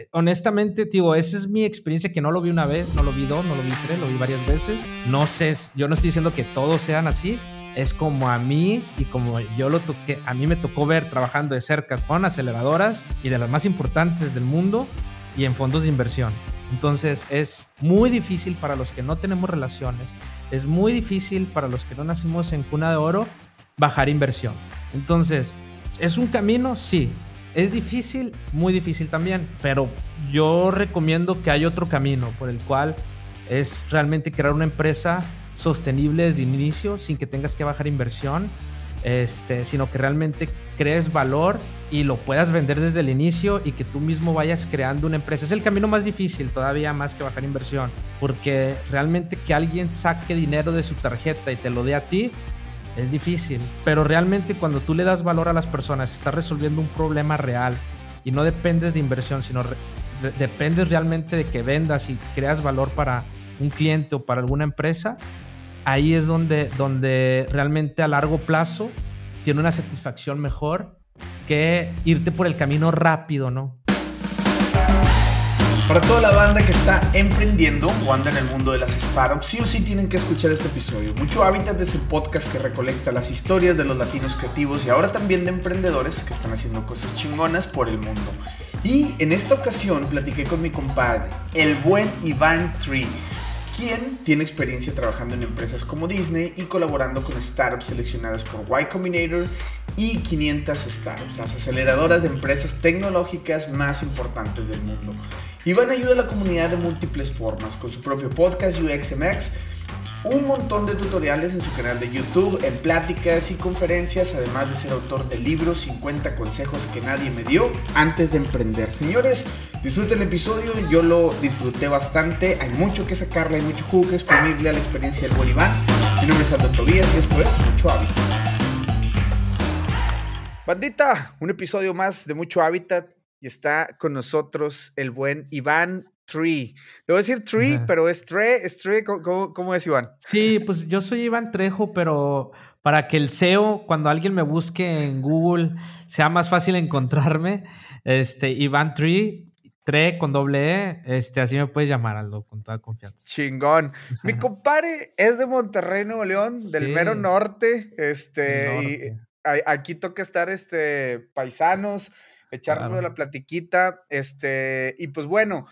eh, honestamente, digo, esa es mi experiencia que no lo vi una vez, no lo vi dos, no lo vi tres, lo vi varias veces. No sé, yo no estoy diciendo que todos sean así. Es como a mí y como yo lo toqué, a mí me tocó ver trabajando de cerca con aceleradoras y de las más importantes del mundo y en fondos de inversión. Entonces es muy difícil para los que no tenemos relaciones, es muy difícil para los que no nacimos en cuna de oro bajar inversión. Entonces, ¿es un camino? Sí, es difícil, muy difícil también, pero yo recomiendo que hay otro camino por el cual es realmente crear una empresa sostenible desde el inicio, sin que tengas que bajar inversión, este, sino que realmente crees valor y lo puedas vender desde el inicio y que tú mismo vayas creando una empresa. Es el camino más difícil, todavía más que bajar inversión, porque realmente que alguien saque dinero de su tarjeta y te lo dé a ti, es difícil, pero realmente cuando tú le das valor a las personas, estás resolviendo un problema real y no dependes de inversión, sino dependes realmente de que vendas y creas valor para un cliente o para alguna empresa, ahí es donde, donde realmente a largo plazo tiene una satisfacción mejor que irte por el camino rápido, ¿no? Para toda la banda que está emprendiendo o anda en el mundo de las startups, sí o sí tienen que escuchar este episodio. Mucho Hábitat es el podcast que recolecta las historias de los latinos creativos y ahora también de emprendedores que están haciendo cosas chingonas por el mundo. Y en esta ocasión platiqué con mi compadre, el buen Iván Tree quien tiene experiencia trabajando en empresas como Disney y colaborando con startups seleccionadas por Y Combinator y 500 Startups, las aceleradoras de empresas tecnológicas más importantes del mundo. Iván ayuda a la comunidad de múltiples formas, con su propio podcast UXMX, un montón de tutoriales en su canal de YouTube, en pláticas y conferencias, además de ser autor del libro 50 consejos que nadie me dio antes de emprender. Señores, disfruten el episodio, yo lo disfruté bastante, hay mucho que sacarle, hay mucho jugo que exprimirle a la experiencia del buen Iván. Mi nombre es Aldo Tobías y esto es Mucho Hábitat. Bandita, un episodio más de Mucho Hábitat y está con nosotros el buen Iván Tree. Le voy a decir Tree, pero es Tre, es Tre, ¿cómo, es Iván? Sí, pues yo soy Iván Trejo, pero para que el SEO, cuando alguien me busque en Google, sea más fácil encontrarme, este, Iván Tree, Tre con doble E, este, así me puedes llamar, Aldo, con toda confianza. Chingón. Mi compadre es de Monterrey, Nuevo León, del mero norte, este, aquí toca estar, este, paisanos, echarnos la platiquita, este, y pues bueno,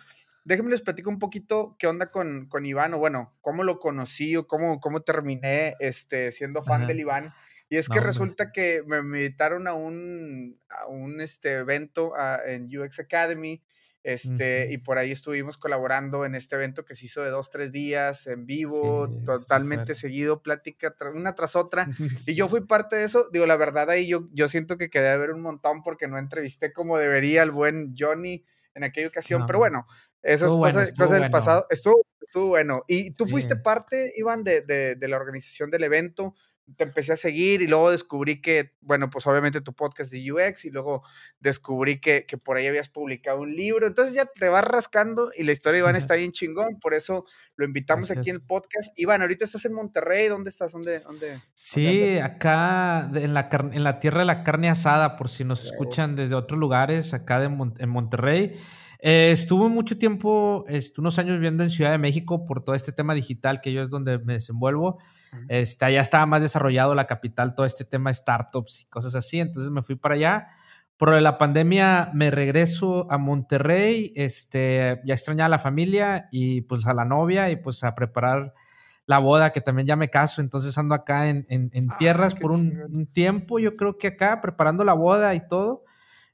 déjenme les platico un poquito qué onda con, con Iván, o bueno, cómo lo conocí o cómo, cómo terminé este, siendo fan del Iván. Y es que resulta que me invitaron a un, a un este, evento en UX Academy. Este, y por ahí estuvimos colaborando en este evento que se hizo de dos, tres días en vivo, totalmente seguido, plática una tras otra. y yo fui parte de eso. Digo, la verdad, ahí yo, yo siento que quedé a ver un montón porque no entrevisté como debería al buen Johnny en aquella ocasión. Pero bueno, esas cosas, del pasado. Estuvo, estuvo, bueno. Y tú fuiste parte, Iván, de, de, de, la organización del evento. Te empecé a seguir y luego descubrí que, bueno, pues obviamente tu podcast de UX y luego descubrí que, que por ahí habías publicado un libro. Entonces ya te vas rascando y la historia de Iván está bien chingón. Por eso lo invitamos aquí en el podcast. Iván, ahorita estás en Monterrey. ¿Dónde estás? ¿Dónde? dónde sí, acá en la, en la tierra de la carne asada, por si nos escuchan desde otros lugares, acá de, en Monterrey. Eh, estuve mucho tiempo, estuve unos años viviendo en Ciudad de México por todo este tema digital, que yo es donde me desenvuelvo. Este, allá estaba más desarrollado la capital, todo este tema de startups y cosas así. Entonces me fui para allá. Por la pandemia me regreso a Monterrey, este, ya extrañaba a la familia y pues a la novia y pues a preparar la boda, que también ya me caso, entonces ando acá en, en, ah, tierras por un, un, tiempo, yo creo que acá preparando la boda y todo.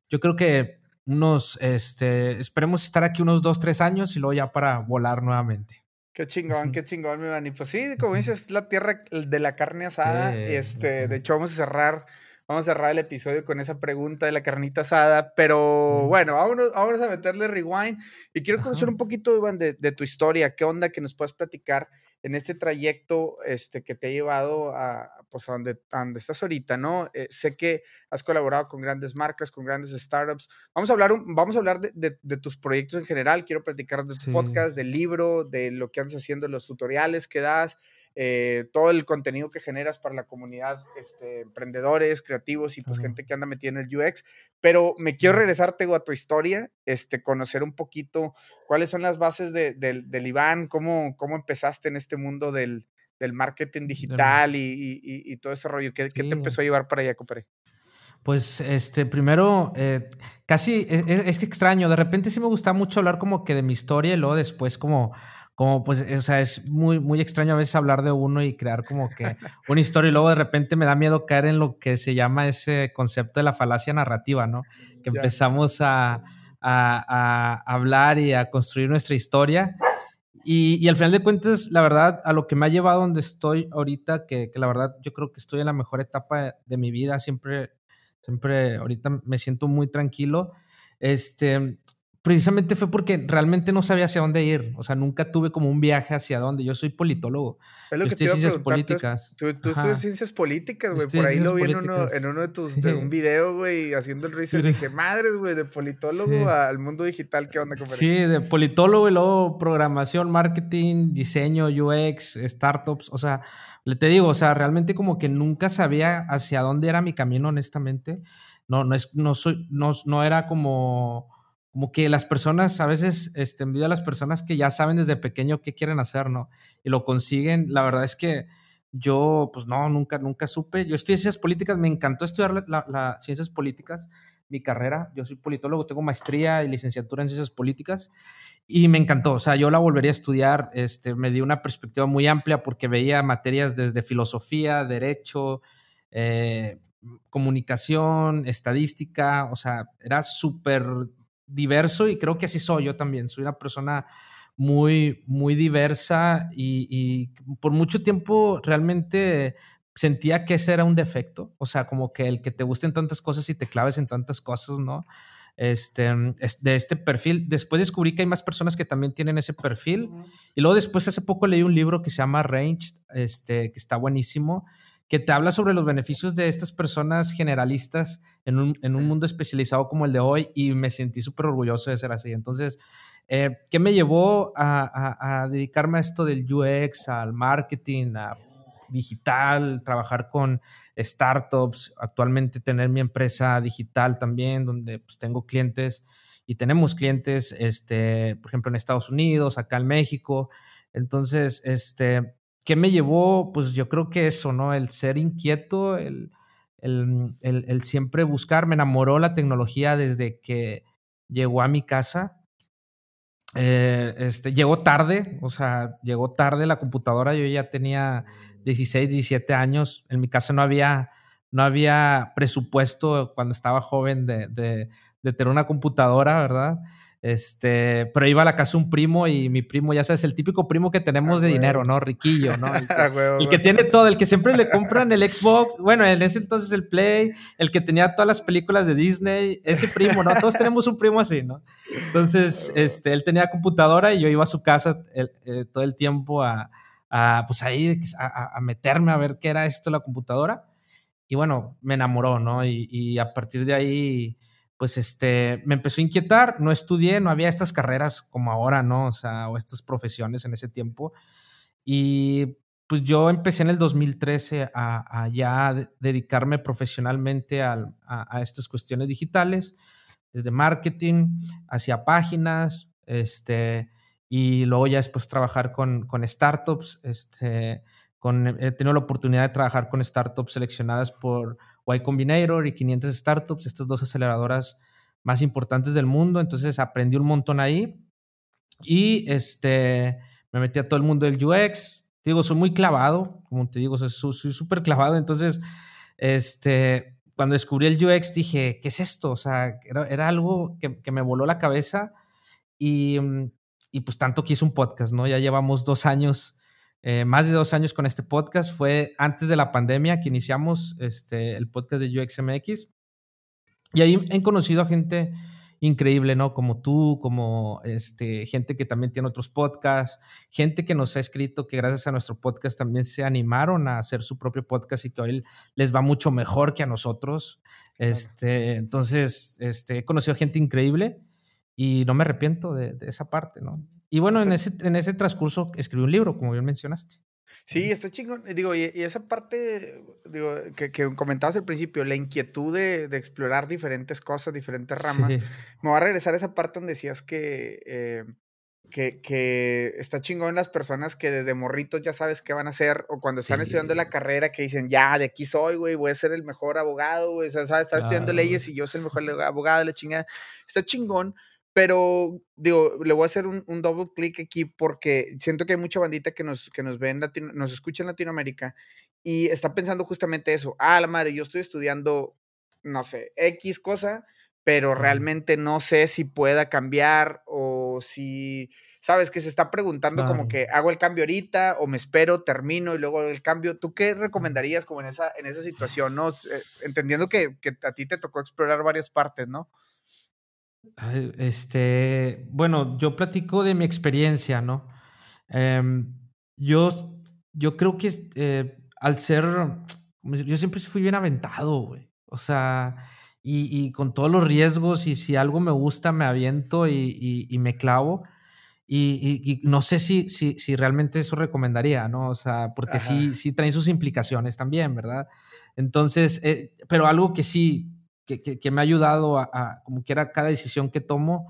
Yo creo que unos, este, esperemos estar aquí unos dos, tres años y luego ya para volar nuevamente. Qué chingón, qué chingón, mi man. Y pues sí, como dices, la tierra de la carne asada. este, de hecho, vamos a cerrar Vamos a cerrar el episodio con esa pregunta de la carnita asada, pero bueno, vámonos, vámonos a meterle rewind. Y quiero conocer un poquito, Iván, de, de, tu historia. ¿Qué onda que nos puedes platicar en este trayecto este, que te ha llevado a, pues, a, donde, donde estás ahorita, ¿no? Eh, sé que has colaborado con grandes marcas, con grandes startups. Vamos a hablar, vamos a hablar de, de, tus proyectos en general. Quiero platicar de tu podcast, del libro, de lo que andas haciendo, los tutoriales que das eh, todo el contenido que generas para la comunidad, este, emprendedores, creativos y pues gente que anda metida en el UX. Pero me quiero regresar, Tego, a tu historia, este, conocer un poquito cuáles son las bases de, del Iván, cómo, cómo empezaste en este mundo del, del marketing digital y, y, todo ese rollo. ¿Qué, ¿Qué, te empezó a llevar para allá, compadre? Pues este, primero, eh, casi es, es, que extraño, de repente sí me gusta mucho hablar como que de mi historia y luego después como, como pues, o sea, es muy, muy extraño a veces hablar de uno y crear como que una historia y luego de repente me da miedo caer en lo que se llama ese concepto de la falacia narrativa, ¿no? Que empezamos a, a, a, hablar y a construir nuestra historia. Y, y, al final de cuentas, la verdad, a lo que me ha llevado donde estoy ahorita, que, que la verdad yo creo que estoy en la mejor etapa de mi vida, siempre Siempre ahorita me siento muy tranquilo. Este, precisamente fue porque realmente no sabía hacia dónde ir. O sea, nunca tuve como un viaje hacia dónde. Yo soy politólogo. Es lo que te ciencias políticas. Tú, tú estudias ciencias políticas, güey. Por ahí lo vi en uno, en uno, de tus, de un video, güey, haciendo el research. Dije, madres, güey, de politólogo al mundo digital, ¿qué onda, compadre? Sí, de politólogo y luego programación, marketing, diseño, UX, startups. O sea, le te digo, o sea, realmente como que nunca sabía hacia dónde era mi camino, honestamente. No, no es, no soy, no, no era como, como que las personas, a veces, este, envidio a las personas que ya saben desde pequeño qué quieren hacer, ¿no? Y lo consiguen. La verdad es que yo, pues no, nunca, nunca supe. Yo estudié ciencias políticas, me encantó estudiar las ciencias políticas, mi carrera. Yo soy politólogo, tengo maestría y licenciatura en ciencias políticas y me encantó, o sea, yo la volvería a estudiar, este, me dio una perspectiva muy amplia porque veía materias desde filosofía, derecho, eh, comunicación, estadística, o sea, era súper diverso y creo que así soy yo también, soy una persona muy, muy diversa y, y por mucho tiempo realmente sentía que ese era un defecto, o sea, como que el que te gusten tantas cosas y te claves en tantas cosas, ¿no? este, de este perfil. Después descubrí que hay más personas que también tienen ese perfil. Y luego después hace poco leí un libro que se llama Range, este, que está buenísimo, que te habla sobre los beneficios de estas personas generalistas en un, en un mundo especializado como el de hoy y me sentí súper orgulloso de ser así. Entonces, eh, ¿qué me llevó a, a, a dedicarme a esto del UX, al marketing, a digital, trabajar con startups, actualmente tener mi empresa digital también, donde pues, tengo clientes y tenemos clientes, este, por ejemplo, en Estados Unidos, acá en México. Entonces, este, ¿qué me llevó? Pues yo creo que eso, ¿no? El ser inquieto, el, el, el siempre buscar, me enamoró la tecnología desde que llegó a mi casa eh, este, llegó tarde, o sea, llegó tarde la computadora. Yo ya tenía 16, 17 años. En mi casa no había, no había presupuesto cuando estaba joven de, de, de tener una computadora, ¿verdad? Este, pero iba a la casa un primo y mi primo, ya sabes, el típico primo que tenemos de dinero, ¿no? Riquillo, ¿no? El que, tiene todo, el que siempre le compran el Xbox, bueno, en ese entonces el Play, el que tenía todas las películas de Disney, ese primo, ¿no? Todos tenemos un primo así, ¿no? Entonces, este, él tenía computadora y yo iba a su casa eh, todo el tiempo a, a pues ahí, a, a, meterme a ver qué era esto la computadora. Y bueno, me enamoró, ¿no? Y, y a partir de ahí pues este, me empezó a inquietar, no estudié, no había estas carreras como ahora, ¿no? O sea, o estas profesiones en ese tiempo. Y pues yo empecé en el 2013 a, ya dedicarme profesionalmente a, estas cuestiones digitales, desde marketing, hacia páginas, este, y luego ya después trabajar con, startups, este, he tenido la oportunidad de trabajar con startups seleccionadas por Y Combinator y 500 Startups, estas dos aceleradoras más importantes del mundo. Entonces aprendí un montón ahí y este, me metí a todo el mundo del UX. Te digo, soy muy clavado, como te digo, soy súper clavado. Entonces, este, cuando descubrí el UX dije, ¿qué es esto? O sea, era, algo que, me voló la cabeza y, y pues tanto que un podcast, ¿no? Ya llevamos dos años eh, más de dos años con este podcast. Fue antes de la pandemia que iniciamos este, el podcast de UXMX. Y ahí he conocido a gente increíble, ¿no? Como tú, como este, gente que también tiene otros podcasts, gente que nos ha escrito que gracias a nuestro podcast también se animaron a hacer su propio podcast y que hoy les va mucho mejor que a nosotros. Este, entonces, este, he conocido a gente increíble y no me arrepiento de, de esa parte, ¿no? Y bueno, en ese, en ese transcurso escribí un libro, como bien mencionaste. Sí, está chingón. Digo, y, esa parte, digo, que, que, comentabas al principio, la inquietud de, de, explorar diferentes cosas, diferentes ramas. Me voy a regresar a esa parte donde decías que, eh, que, que, está chingón las personas que desde morritos ya sabes qué van a hacer, o cuando están estudiando la carrera que dicen, ya, de aquí soy, güey, voy a ser el mejor abogado, güey, o sea, sabes, estar estudiando leyes y yo soy el mejor abogado la chingada. Está chingón pero, digo, le voy a hacer un, double clic aquí porque siento que hay mucha bandita que nos, que nos ve en nos escucha en Latinoamérica y está pensando justamente eso. Ah, la madre, yo estoy estudiando, no sé, X cosa, pero realmente no sé si pueda cambiar o si, sabes, que se está preguntando como que hago el cambio ahorita o me espero, termino y luego el cambio. ¿Tú qué recomendarías como en esa, en esa situación, no? Eh, entendiendo que, que a ti te tocó explorar varias partes, ¿no? Este, bueno, yo platico de mi experiencia, ¿no? Em, yo, yo creo que eh, al ser, yo siempre fui bien aventado, güey. O sea, y, con todos los riesgos y si algo me gusta, me aviento y, me clavo. Y, no sé si, si, si, realmente eso recomendaría, ¿no? O sea, porque sí, sí traen sus implicaciones también, ¿verdad? Entonces, eh, pero algo que sí, que, me ha ayudado a, como quiera, cada decisión que tomo,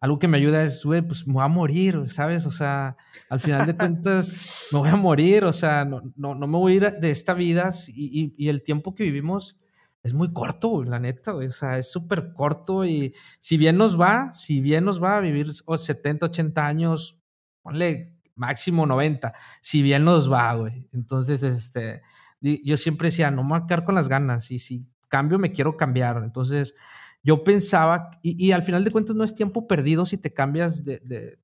algo que me ayuda es, güey, pues me voy a morir, ¿sabes? O sea, al final de cuentas, me voy a morir, o sea, no, no, no me voy a ir de esta vida y, y, el tiempo que vivimos es muy corto, la neta, o sea, es súper corto y si bien nos va, si bien nos va a vivir 70, 80 años, ponle máximo 90, si bien nos va, güey. Entonces, este, yo siempre decía, no me a con las ganas y si cambio, me quiero cambiar. Entonces, yo pensaba, y, al final de cuentas no es tiempo perdido si te cambias de, de,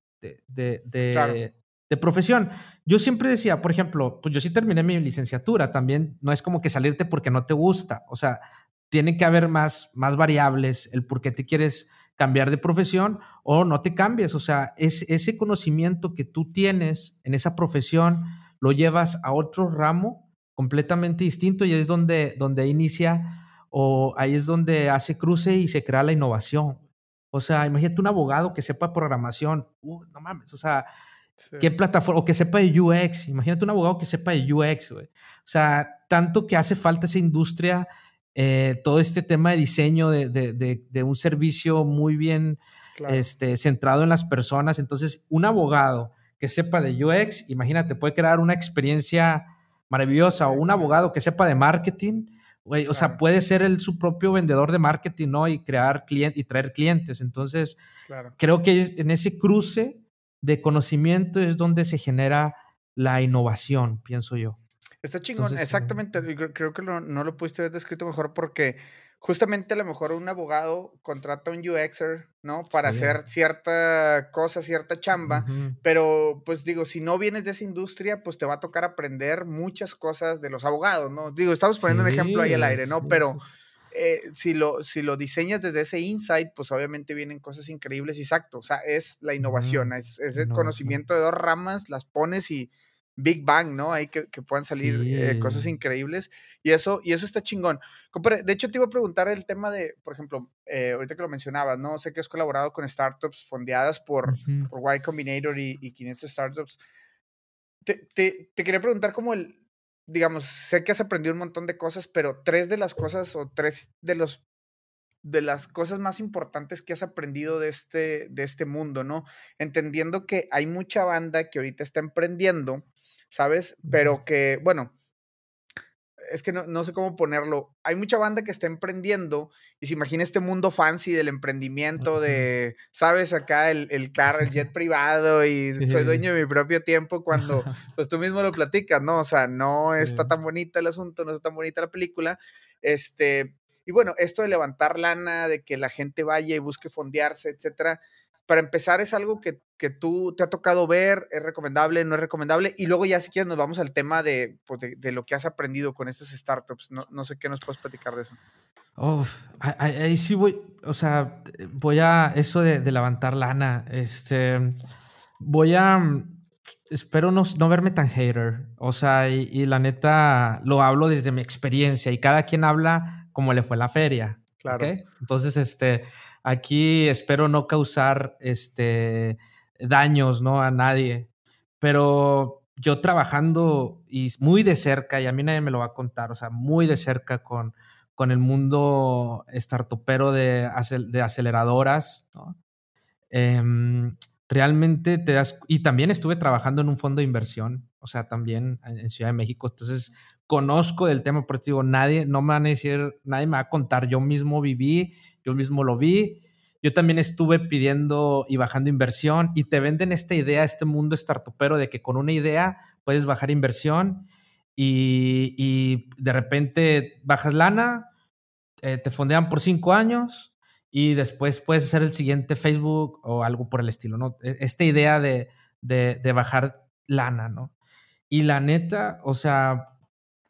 de, de, profesión. Yo siempre decía, por ejemplo, pues yo sí terminé mi licenciatura, también no es como que salirte porque no te gusta, o sea, tiene que haber más, más variables, el por qué te quieres cambiar de profesión o no te cambies, o sea, es, ese conocimiento que tú tienes en esa profesión lo llevas a otro ramo completamente distinto y es donde, donde inicia o ahí es donde hace cruce y se crea la innovación. O sea, imagínate un abogado que sepa programación, uh, no mames, o sea, qué plataforma, o que sepa de UX, imagínate un abogado que sepa de UX, güey. O sea, tanto que hace falta esa industria, eh, todo este tema de diseño de, de, de, un servicio muy bien este, centrado en las personas. Entonces, un abogado que sepa de UX, imagínate, puede crear una experiencia maravillosa, o un abogado que sepa de marketing, o sea, puede ser el, su propio vendedor de marketing, ¿no? Y crear clientes y traer clientes. Entonces, creo que en ese cruce de conocimiento es donde se genera la innovación, pienso yo. Está chingón, exactamente. Creo que no lo pudiste haber descrito mejor porque justamente a lo mejor un abogado contrata a un UXer, ¿no? Para hacer cierta cosa, cierta chamba, pero pues digo, si no vienes de esa industria, pues te va a tocar aprender muchas cosas de los abogados, ¿no? Digo, estamos poniendo un ejemplo ahí al aire, ¿no? pero eh, si, lo, si lo diseñas desde ese insight, pues obviamente vienen cosas increíbles, exacto, o sea, es la innovación, es, el conocimiento de dos ramas, las pones y Big Bang, ¿no? Ahí que, que puedan salir eh, cosas increíbles. Y eso, y eso está chingón. De hecho, te iba a preguntar el tema de, por ejemplo, eh, ahorita que lo mencionabas, ¿no? Sé que has colaborado con startups fondeadas por, por Y Combinator y, y 500 startups. Te, te, te, quería preguntar cómo el, digamos, sé que has aprendido un montón de cosas, pero tres de las cosas o tres de los de las cosas más importantes que has aprendido de este, de este mundo, ¿no? Entendiendo que hay mucha banda que ahorita está emprendiendo ¿sabes? Pero que, bueno, es que no, sé cómo ponerlo. Hay mucha banda que está emprendiendo y se imagina este mundo fancy del emprendimiento, de, ¿sabes? Acá el, el carro, el jet privado y soy dueño de mi propio tiempo cuando, pues tú mismo lo platicas, ¿no? O sea, no está tan bonita el asunto, no está tan bonita la película. Este, y bueno, esto de levantar lana, de que la gente vaya y busque fondearse, etcétera, para empezar, es algo que, que, tú te ha tocado ver, es recomendable, no es recomendable. Y luego ya si quieres nos vamos al tema de, pues, de, lo que has aprendido con estas startups. No, no, sé qué nos puedes platicar de eso. ahí, sí voy, o sea, voy a eso de, de levantar lana. Este, voy a, espero no, no, verme tan hater. O sea, y, la neta lo hablo desde mi experiencia y cada quien habla como le fue la feria. Claro. Entonces, este, Aquí espero no causar este, daños ¿no? a nadie, pero yo trabajando y muy de cerca, y a mí nadie me lo va a contar, o sea, muy de cerca con, con el mundo startupero de, de aceleradoras, ¿no? Em, realmente te das, y también estuve trabajando en un fondo de inversión, o sea, también en Ciudad de México, entonces conozco del tema, digo, nadie, no me van a decir, nadie me va a contar, yo mismo viví, yo mismo lo vi, yo también estuve pidiendo y bajando inversión y te venden esta idea, este mundo startupero de que con una idea puedes bajar inversión y, y de repente bajas lana, eh, te fondean por cinco años y después puedes hacer el siguiente Facebook o algo por el estilo, ¿no? E, esta idea de, de, de bajar lana, ¿no? Y la neta, o sea,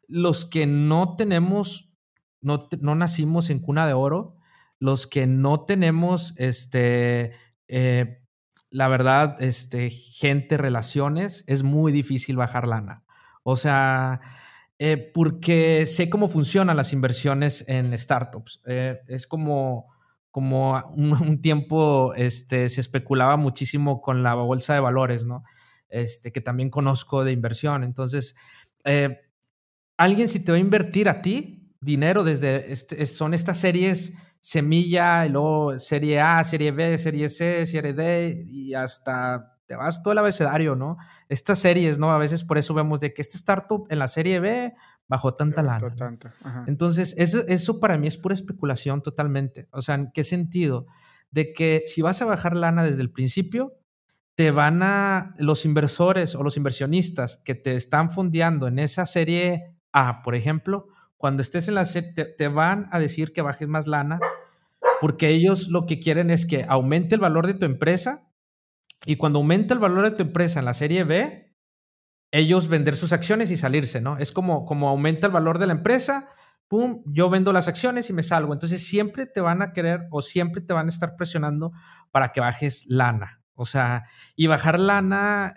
los que no tenemos, no, no nacimos en cuna de oro, los que no tenemos, este, eh, la verdad, este, gente, relaciones, es muy difícil bajar lana. O sea, eh, porque sé cómo funcionan las inversiones en startups. Eh, es como, como un, tiempo este, se especulaba muchísimo con la bolsa de valores, ¿no? Este, que también conozco de inversión. Entonces, alguien si te va a invertir a ti dinero desde, este, son estas series semilla, y luego serie A, serie B, serie C, serie D, y hasta te vas todo el abecedario, ¿no? Estas series, ¿no? A veces por eso vemos de que este startup en la serie B bajó tanta lana. Entonces, eso, eso para mí es pura especulación totalmente. O sea, ¿en qué sentido? De que si vas a bajar lana desde el principio, te van a, los inversores o los inversionistas que te están fondeando en esa serie A, por ejemplo, cuando estés en la serie, te, van a decir que bajes más lana, porque ellos lo que quieren es que aumente el valor de tu empresa y cuando aumenta el valor de tu empresa en la serie B, ellos vender sus acciones y salirse, ¿no? Es como, como aumenta el valor de la empresa, pum, yo vendo las acciones y me salgo. Entonces siempre te van a querer o siempre te van a estar presionando para que bajes lana. O sea, y bajar lana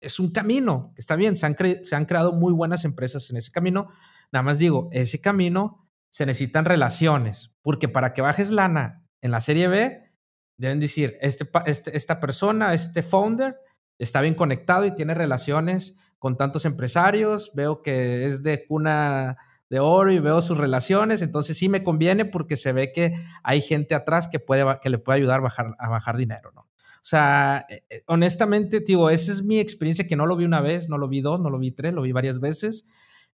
es un camino, está bien, se han, se han creado muy buenas empresas en ese camino, Nada más digo, ese camino se necesitan relaciones, porque para que bajes lana en la serie B, deben decir, este, este, esta persona, este founder, está bien conectado y tiene relaciones con tantos empresarios, veo que es de cuna de oro y veo sus relaciones, entonces sí me conviene porque se ve que hay gente atrás que, puede, que le puede ayudar a bajar, a bajar dinero, ¿no? O sea, eh, eh, honestamente, digo, esa es mi experiencia que no lo vi una vez, no lo vi dos, no lo vi tres, lo vi varias veces.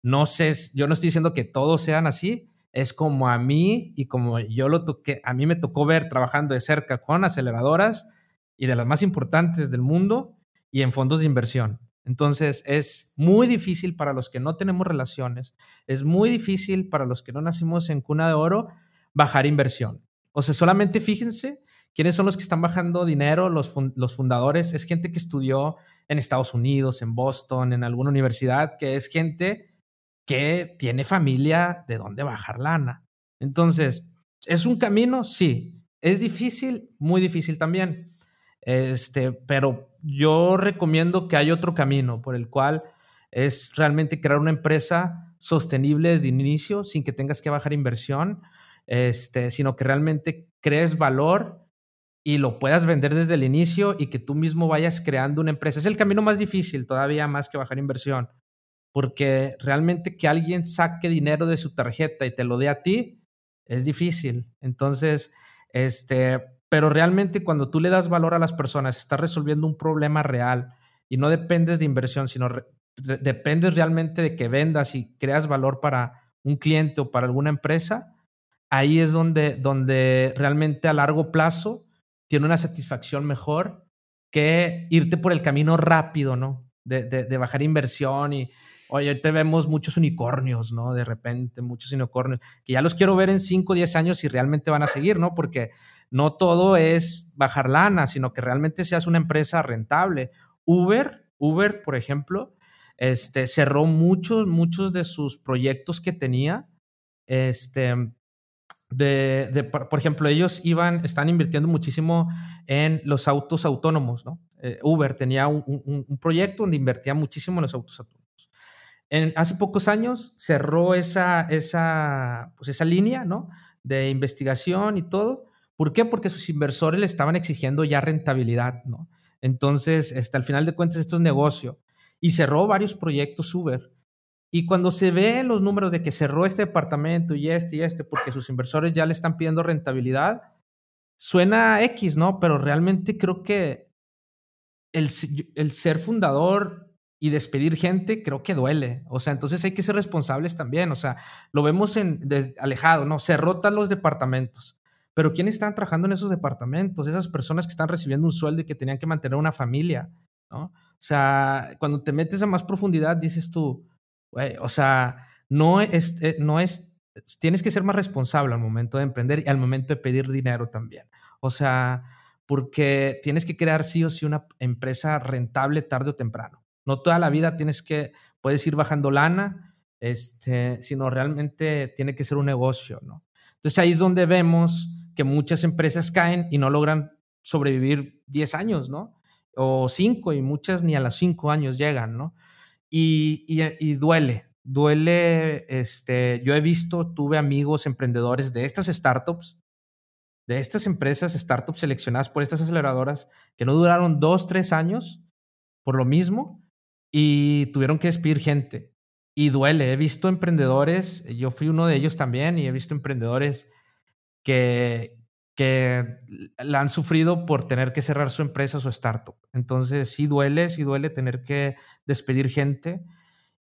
No sé, yo no estoy diciendo que todos sean así, es como a mí y como yo lo toqué, a mí me tocó ver trabajando de cerca con aceleradoras y de las más importantes del mundo y en fondos de inversión. Entonces es muy difícil para los que no tenemos relaciones, es muy difícil para los que no nacimos en cuna de oro bajar inversión. O sea, solamente fíjense quiénes son los que están bajando dinero, los, los fundadores, es gente que estudió en Estados Unidos, en Boston, en alguna universidad, que es gente que tiene familia de dónde bajar lana. Entonces, ¿es un camino? Sí. ¿Es difícil? Muy difícil también. Este, pero yo recomiendo que hay otro camino por el cual es realmente crear una empresa sostenible desde el inicio, sin que tengas que bajar inversión, este, sino que realmente crees valor y lo puedas vender desde el inicio y que tú mismo vayas creando una empresa. Es el camino más difícil, todavía más que bajar inversión, porque realmente que alguien saque dinero de su tarjeta y te lo dé a ti es difícil. Entonces, este, pero realmente cuando tú le das valor a las personas, estás resolviendo un problema real y no dependes de inversión, sino dependes realmente de que vendas y creas valor para un cliente o para alguna empresa, ahí es donde, donde realmente a largo plazo tiene una satisfacción mejor que irte por el camino rápido, ¿no? De, bajar inversión y, Oye, te vemos muchos unicornios, ¿no? De repente, muchos unicornios, que ya los quiero ver en 5 o 10 años si realmente van a seguir, ¿no? Porque no todo es bajar lana, sino que realmente seas una empresa rentable. Uber, Uber, por ejemplo, este, cerró muchos, muchos de sus proyectos que tenía. Este, de, por ejemplo, ellos iban, están invirtiendo muchísimo en los autos autónomos, ¿no? Eh, Uber tenía un, proyecto donde invertía muchísimo en los autos autónomos hace pocos años cerró esa, esa, pues esa línea ¿no? de investigación y todo. ¿Por qué? Porque sus inversores le estaban exigiendo ya rentabilidad. ¿no? Entonces, hasta el final de cuentas, esto es negocio. y cerró varios proyectos Uber. Y cuando se ven los números de que cerró este departamento y este y este, porque sus inversores ya le están pidiendo rentabilidad, suena X, ¿no? Pero realmente creo que el, el ser fundador y despedir gente creo que duele. O sea, entonces hay que ser responsables también. O sea, lo vemos en, alejado, ¿no? Se rotan los departamentos. Pero ¿quiénes están trabajando en esos departamentos? Esas personas que están recibiendo un sueldo y que tenían que mantener una familia, ¿no? O sea, cuando te metes a más profundidad, dices tú, o sea, no es, eh, no es, tienes que ser más responsable al momento de emprender y al momento de pedir dinero también. O sea, porque tienes que crear sí o sí una empresa rentable tarde o temprano. No toda la vida tienes que, puedes ir bajando lana, este, sino realmente tiene que ser un negocio, ¿no? Entonces ahí es donde vemos que muchas empresas caen y no logran sobrevivir 10 años, ¿no? O 5 y muchas ni a los 5 años llegan, ¿no? Y, y, duele, duele, este, yo he visto, tuve amigos emprendedores de estas startups, de estas empresas, startups seleccionadas por estas aceleradoras, que no duraron 2, 3 años por lo mismo y tuvieron que despedir gente. Y duele, he visto emprendedores, yo fui uno de ellos también, y he visto emprendedores que, que la han sufrido por tener que cerrar su empresa, su startup. Entonces sí duele, sí duele tener que despedir gente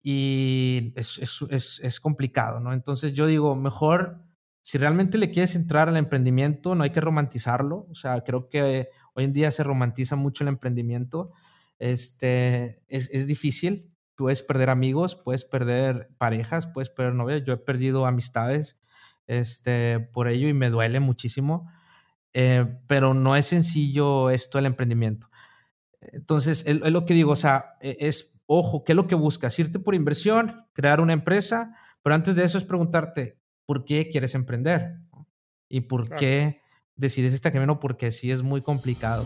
y es, es, es, complicado, ¿no? Entonces yo digo, mejor, si realmente le quieres entrar al emprendimiento, no hay que romantizarlo. O sea, creo que hoy en día se romantiza mucho el emprendimiento este, es, es difícil. Puedes perder amigos, puedes perder parejas, puedes perder novias. Yo he perdido amistades este, por ello y me duele muchísimo. Eh, pero no es sencillo esto el emprendimiento. Entonces, es, lo que digo, o sea, e, es, ojo, ¿qué es lo que buscas? Irte por inversión, crear una empresa, pero antes de eso es preguntarte, ¿por qué quieres emprender? ¿Y por qué decides este camino? Porque sí es muy complicado.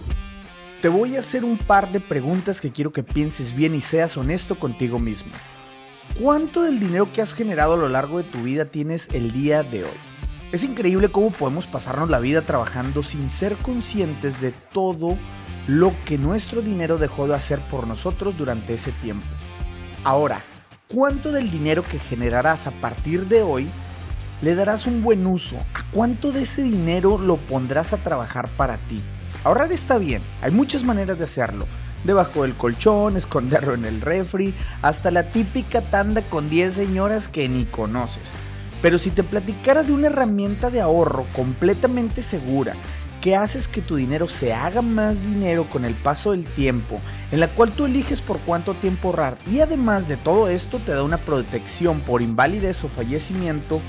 Te voy a hacer un par de preguntas que quiero que pienses bien y seas honesto contigo mismo. ¿Cuánto del dinero que has generado a lo largo de tu vida tienes el día de hoy? Es increíble cómo podemos pasarnos la vida trabajando sin ser conscientes de todo lo que nuestro dinero dejó de hacer por nosotros durante ese tiempo. Ahora, ¿cuánto del dinero que generarás a partir de hoy le darás un buen uso? ¿A cuánto de ese dinero lo pondrás a trabajar para ti? Ahorrar está bien, hay muchas maneras de hacerlo. Debajo del colchón, esconderlo en el refri, hasta la típica tanda con 10 señoras que ni conoces. Pero si te platicara de una herramienta de ahorro completamente segura, que haces que tu dinero se haga más dinero con el paso del tiempo, en la cual tú eliges por cuánto tiempo ahorrar y además de todo esto te da una protección por invalidez o fallecimiento,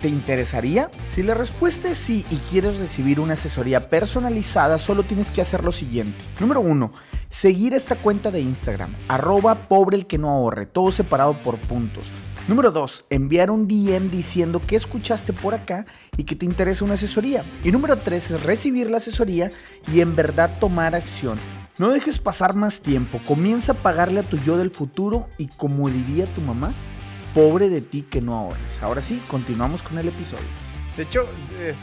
¿Te interesaría? Si la respuesta es sí y quieres recibir una asesoría personalizada, solo tienes que hacer lo siguiente. Número uno, seguir esta cuenta de Instagram, arroba pobre el que no ahorre, todo separado por puntos. Número 2. Enviar un DM diciendo que escuchaste por acá y que te interesa una asesoría. Y número 3 es recibir la asesoría y en verdad tomar acción. No dejes pasar más tiempo, comienza a pagarle a tu yo del futuro y como diría tu mamá, pobre de ti que no ahorres. Ahora sí, continuamos con el episodio. De hecho,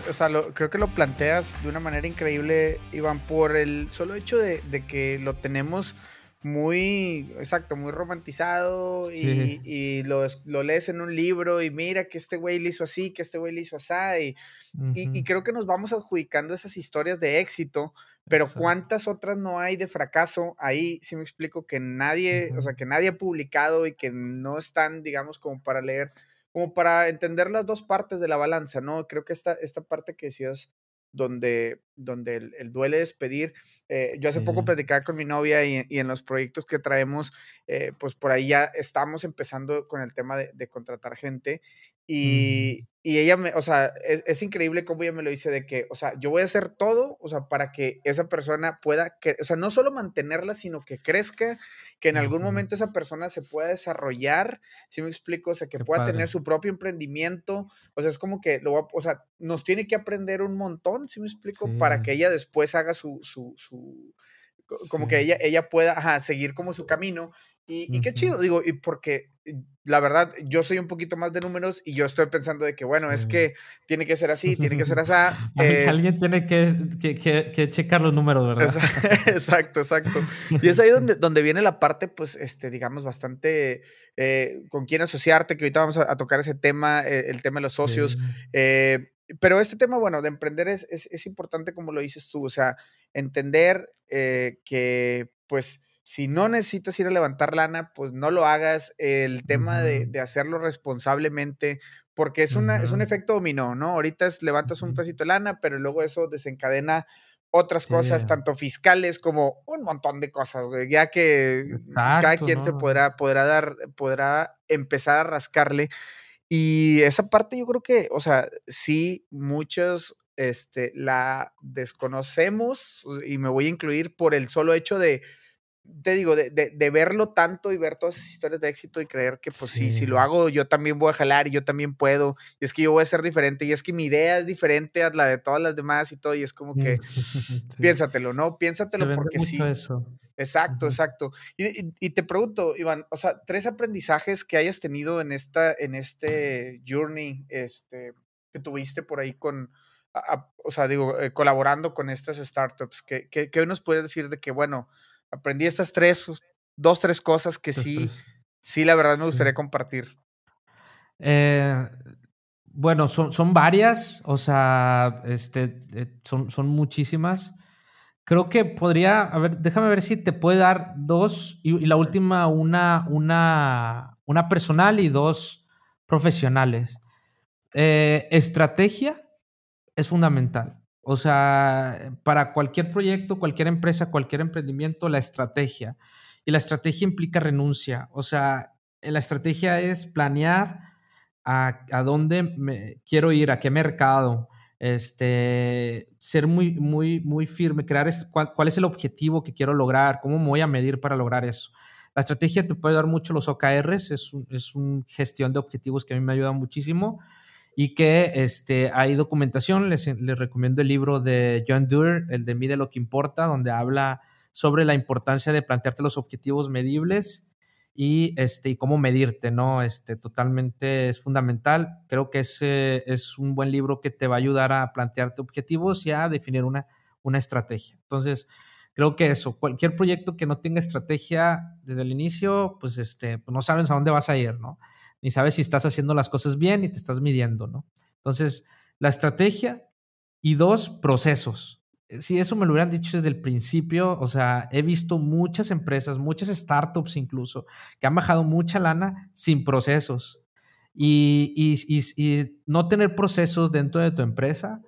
o sea, creo que lo planteas de una manera increíble, Iván, por el solo hecho de, que lo tenemos muy, exacto, muy romantizado y, lo, lees en un libro y mira que este güey lo hizo así, que este güey lo hizo así. Y, y, creo que nos vamos adjudicando esas historias de éxito pero cuántas otras no hay de fracaso ahí, sí me explico que nadie, o sea, que nadie ha publicado y que no están, digamos, como para leer, como para entender las dos partes de la balanza, ¿no? Creo que esta, esta parte que decías donde, donde el, duele despedir. Eh, yo hace poco platicaba con mi novia y, en los proyectos que traemos, eh, pues por ahí ya estamos empezando con el tema de, contratar gente y, y ella me, o sea, es, increíble cómo ella me lo dice de que, o sea, yo voy a hacer todo, o sea, para que esa persona pueda, o sea, no solo mantenerla, sino que crezca, que en algún momento esa persona se pueda desarrollar, si me explico, o sea, que pueda tener su propio emprendimiento, o sea, es como que, lo o sea, nos tiene que aprender un montón, si me explico, para que ella después haga su, su, su como que ella, ella pueda seguir como su camino. Y, qué chido, digo, y porque la verdad, yo soy un poquito más de números y yo estoy pensando de que, bueno, es que tiene que ser así, tiene que ser así. Eh alguien tiene que, que, que, checar los números, ¿verdad? Exacto, exacto. Y es ahí donde, donde viene la parte, pues, este, digamos, bastante eh, con quién asociarte, que ahorita vamos a, tocar ese tema, eh, el tema de los socios. Pero este tema, bueno, de emprender es, es, es, importante como lo dices tú, o sea, entender que, pues, si no necesitas ir a levantar lana, pues no lo hagas. El tema de, hacerlo responsablemente, porque es, una, es un efecto dominó, ¿no? Ahorita es, levantas un pesito de lana, pero luego eso desencadena otras cosas, tanto fiscales como un montón de cosas, ya que cada quien se podrá, podrá dar, podrá empezar a rascarle. Y esa parte yo creo que, o sea, sí, muchos este, la desconocemos y me voy a incluir por el solo hecho de, te digo, de, de, verlo tanto y ver todas esas historias de éxito y creer que, pues sí. si lo hago, yo también voy a jalar y yo también puedo. Y es que yo voy a ser diferente y es que mi idea es diferente a la de todas las demás y todo. Y es como que, piénsatelo, ¿no? Piénsatelo porque sí. Exacto, exacto. Y, y, te pregunto, Iván, o sea, tres aprendizajes que hayas tenido en, esta, en este journey este, que tuviste por ahí con, o sea, digo, eh, colaborando con estas startups, ¿qué, qué, qué nos puedes decir de que, bueno, aprendí estas tres, dos, tres cosas que sí, sí, la verdad me gustaría compartir. Eh, bueno, son, son, varias, o sea, este, eh, son, son muchísimas. Creo que podría, a ver, déjame ver si te puede dar dos y, la última una, una, una personal y dos profesionales. Eh, estrategia es fundamental. O sea, para cualquier proyecto, cualquier empresa, cualquier emprendimiento, la estrategia. Y la estrategia implica renuncia. O sea, la estrategia es planear a, dónde me quiero ir, a qué mercado, este, ser muy, muy, muy firme, crear cuál, es el objetivo que quiero lograr, cómo me voy a medir para lograr eso. La estrategia te puede dar mucho los OKRs, es, es una gestión de objetivos que a mí me ayuda muchísimo y que este, hay documentación. Les, les recomiendo el libro de John Doerr, el de Mide lo que importa, donde habla sobre la importancia de plantearte los objetivos medibles y, este, y cómo medirte, ¿no? Este, totalmente es fundamental. Creo que ese es un buen libro que te va a ayudar a plantearte objetivos y a definir una, una estrategia. Entonces, creo que eso, cualquier proyecto que no tenga estrategia desde el inicio, pues, este, pues no sabes a dónde vas a ir, ¿no? Ni sabes si estás haciendo las cosas bien y te estás midiendo, ¿no? Entonces, la estrategia y dos, procesos. Eh, si eso me lo hubieran dicho desde el principio, o sea, he visto muchas empresas, muchas startups incluso, que han bajado mucha lana sin procesos. Y, no tener procesos dentro de tu empresa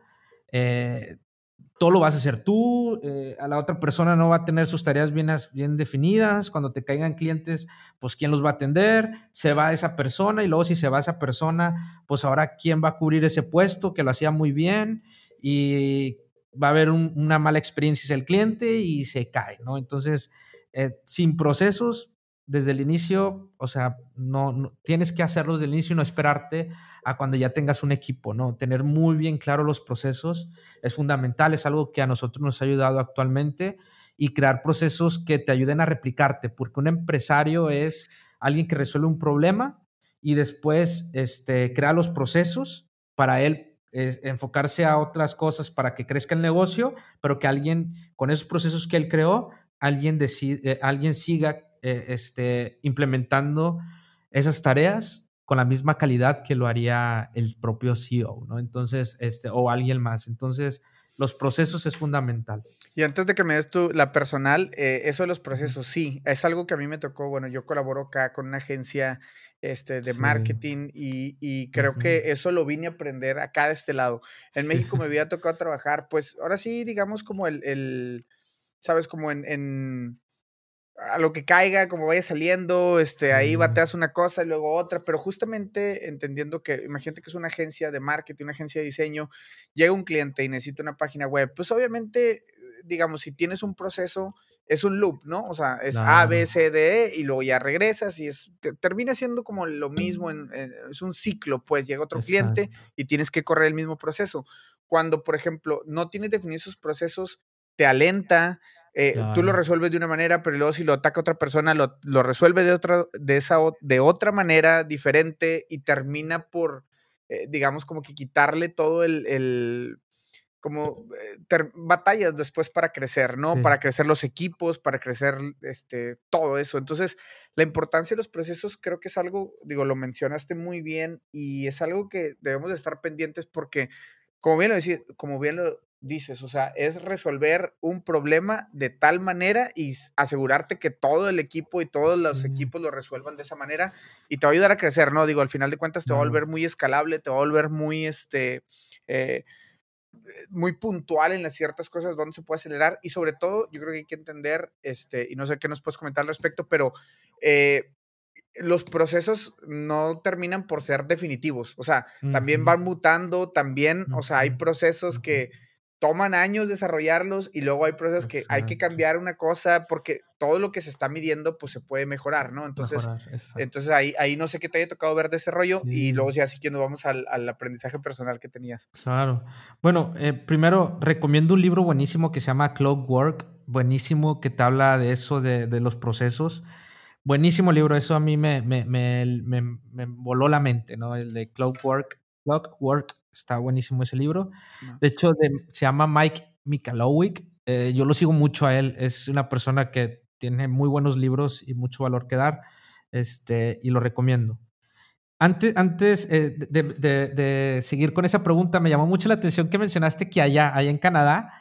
eh, todo lo vas a hacer tú, eh, a la otra persona no va a tener sus tareas bien, definidas, cuando te caigan clientes, pues quién los va a atender, se va esa persona y luego si se va esa persona, pues ahora quién va a cubrir ese puesto que lo hacía muy bien y va a haber una mala experiencia el cliente y se cae, ¿no? Entonces, eh, sin procesos, desde el inicio, o sea, no, tienes que hacerlo desde el inicio y no esperarte a cuando ya tengas un equipo, ¿no? Tener muy bien claro los procesos es fundamental, es algo que a nosotros nos ha ayudado actualmente y crear procesos que te ayuden a replicarte, porque un empresario es alguien que resuelve un problema y después este, crea los procesos para él enfocarse a otras cosas para que crezca el negocio, pero que alguien con esos procesos que él creó, alguien, decide, eh, alguien siga eh, este, implementando esas tareas con la misma calidad que lo haría el propio CEO, ¿no? Entonces, este, o alguien más. Entonces, los procesos es fundamental. Y antes de que me des tú la personal, eh, eso de los procesos, sí, es algo que a mí me tocó. Bueno, yo colaboro acá con una agencia este, de marketing y, creo que eso lo vine a aprender acá de este lado. En México me había tocado trabajar, pues ahora sí, digamos como el, el ¿sabes? Como en a lo que caiga, como vaya saliendo, este, ahí bateas una cosa y luego otra, pero justamente entendiendo que, imagínate que es una agencia de marketing, una agencia de diseño, llega un cliente y necesita una página web, pues obviamente, digamos, si tienes un proceso, es un loop, ¿no? O sea, es A, B, C, D, E, y luego ya regresas y es, termina siendo como lo mismo, en, es un ciclo, pues llega otro cliente y tienes que correr el mismo proceso. Cuando, por ejemplo, no tienes definidos esos procesos, te alenta, Eh, tú lo resuelves de una manera, pero luego si lo ataca otra persona, lo, lo resuelve de otra, de, esa, de otra manera diferente y termina por, eh, digamos, como que quitarle todo el, como eh, batallas después para crecer, ¿no? Para crecer los equipos, para crecer este, todo eso. Entonces, la importancia de los procesos creo que es algo, digo, lo mencionaste muy bien y es algo que debemos de estar pendientes porque, como bien lo, como bien lo dices, o sea, es resolver un problema de tal manera y asegurarte que todo el equipo y todos los equipos lo resuelvan de esa manera y te va a ayudar a crecer, ¿no? Digo, al final de cuentas te va a volver muy escalable, te va a volver muy, este, eh, muy puntual en las ciertas cosas donde se puede acelerar y sobre todo yo creo que hay que entender, este, y no sé qué nos puedes comentar al respecto, pero eh, los procesos no terminan por ser definitivos, o sea, también van mutando, también, o sea, hay procesos que toman años desarrollarlos y luego hay procesos que hay que cambiar una cosa porque todo lo que se está midiendo pues se puede mejorar, ¿no? Entonces, entonces ahí, ahí no sé qué te haya tocado ver de ese rollo y luego ya así que nos vamos al, aprendizaje personal que tenías. Claro. Bueno, eh, primero recomiendo un libro buenísimo que se llama Clockwork, buenísimo que te habla de eso, de, de los procesos. Buenísimo libro, eso a mí me, me, me, me, voló la mente, ¿no? El de Clockwork, Clockwork Está buenísimo ese libro. De hecho, se llama Mike Michalowicz. Eh, yo lo sigo mucho a él. Es una persona que tiene muy buenos libros y mucho valor que dar. Este, y lo recomiendo. Antes, antes eh, de, de, seguir con esa pregunta, me llamó mucho la atención que mencionaste que allá, allá en Canadá,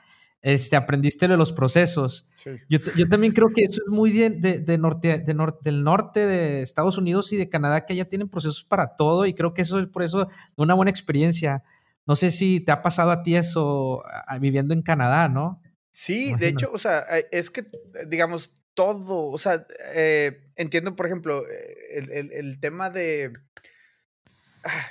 este, aprendiste de los procesos. Yo, yo, también creo que eso es muy de, de, norte, de norte, del norte de Estados Unidos y de Canadá, que ya tienen procesos para todo y creo que eso es por eso una buena experiencia. No sé si te ha pasado a ti eso viviendo en Canadá, ¿no? Sí, de hecho, o sea, eh, es que, digamos, todo, o sea, eh, entiendo, por ejemplo, el, el, el tema de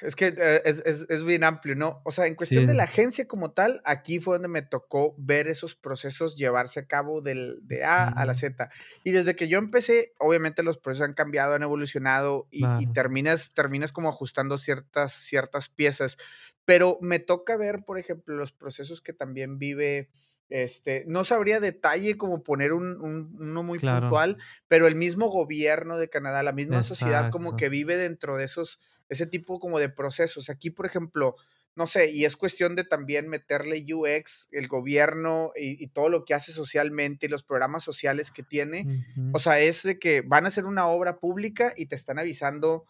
es que eh, es, bien amplio, ¿no? O sea, en cuestión de la agencia como tal, aquí fue donde me tocó ver esos procesos llevarse a cabo del, de A a la Z. Y desde que yo empecé, obviamente los procesos han cambiado, han evolucionado y, terminas, terminas como ajustando ciertas, ciertas piezas. Pero me toca ver, por ejemplo, los procesos que también vive este, no sabría detalle como poner un, uno muy puntual, pero el mismo gobierno de Canadá, la misma sociedad como que vive dentro de esos, ese tipo como de procesos. Aquí, por ejemplo, no sé, y es cuestión de también meterle UX, el gobierno y, todo lo que hace socialmente y los programas sociales que tiene. O sea, es de que van a hacer una obra pública y te están avisando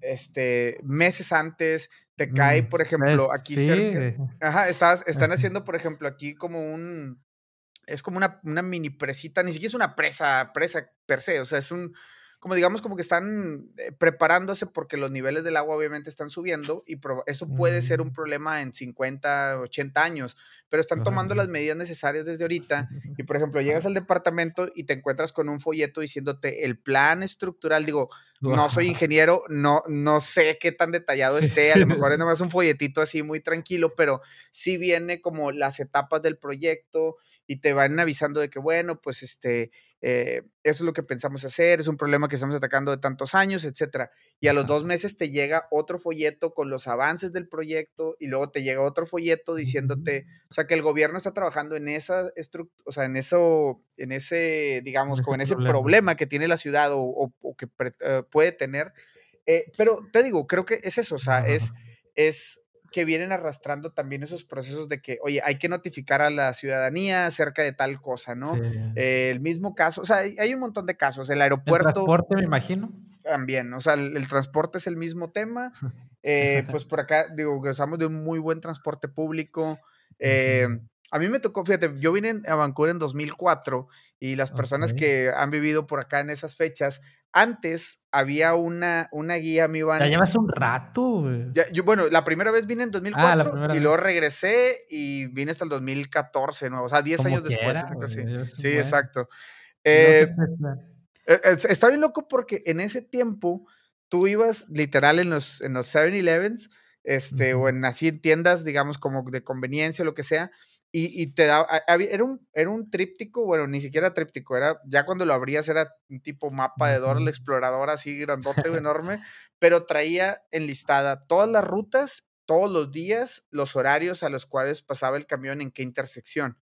este, meses antes, te cae, mm, por ejemplo, aquí cerca. Ajá, estás, están haciendo, por ejemplo, aquí como un. Es como una, una mini presita, ni siquiera es una presa, presa per se, o sea, es un, como digamos, como que están eh, preparándose porque los niveles del agua obviamente están subiendo y eso puede ser un mm. problema en 50, 80 años, pero están tomando las medidas necesarias desde ahorita y, por ejemplo, llegas al departamento y te encuentras con un folleto diciéndote el plan estructural, digo, no soy ingeniero, no, no sé qué tan detallado esté, a lo mejor es nomás un folletito así muy tranquilo, pero sí viene como las etapas del proyecto y te van avisando de que, bueno, pues este, eh, eso es lo que pensamos hacer, es un problema que estamos atacando de tantos años, etcétera. Y a los dos meses te llega otro folleto con los avances del proyecto y luego te llega otro folleto diciéndote, o sea, que el gobierno está trabajando en esa estructura, o sea, en eso, en ese, digamos, como en ese problema, que tiene la ciudad o, que eh, puede tener. Eh, pero te digo, creo que es eso, o sea, es, es que vienen arrastrando también esos procesos de que, oye, hay que notificar a la ciudadanía acerca de tal cosa, ¿no? Eh, el mismo caso, o sea, hay un montón de casos. El aeropuerto. El transporte, me imagino. También, o sea, el, transporte es el mismo tema. Eh, pues por acá, digo, gozamos de un muy buen transporte público. Eh, a mí me tocó, fíjate, yo vine a Vancouver en 2004 y las personas que han vivido por acá en esas fechas, antes había una, una guía, mi van. Ya llevas un rato, yo, bueno, la primera vez vine en 2004 ah, y luego regresé y vine hasta el 2014, ¿no? O sea, 10 años después. sí, exacto. Eh, e, está bien loco porque en ese tiempo tú ibas literal en los, en los 7-Elevens este, o en así en tiendas, digamos, como de conveniencia o lo que sea, y, te da, era un, era un tríptico, bueno, ni siquiera tríptico, era, ya cuando lo abrías era un tipo mapa de Dora la exploradora así grandote, enorme, pero traía enlistada todas las rutas, todos los días, los horarios a los cuales pasaba el camión en qué intersección.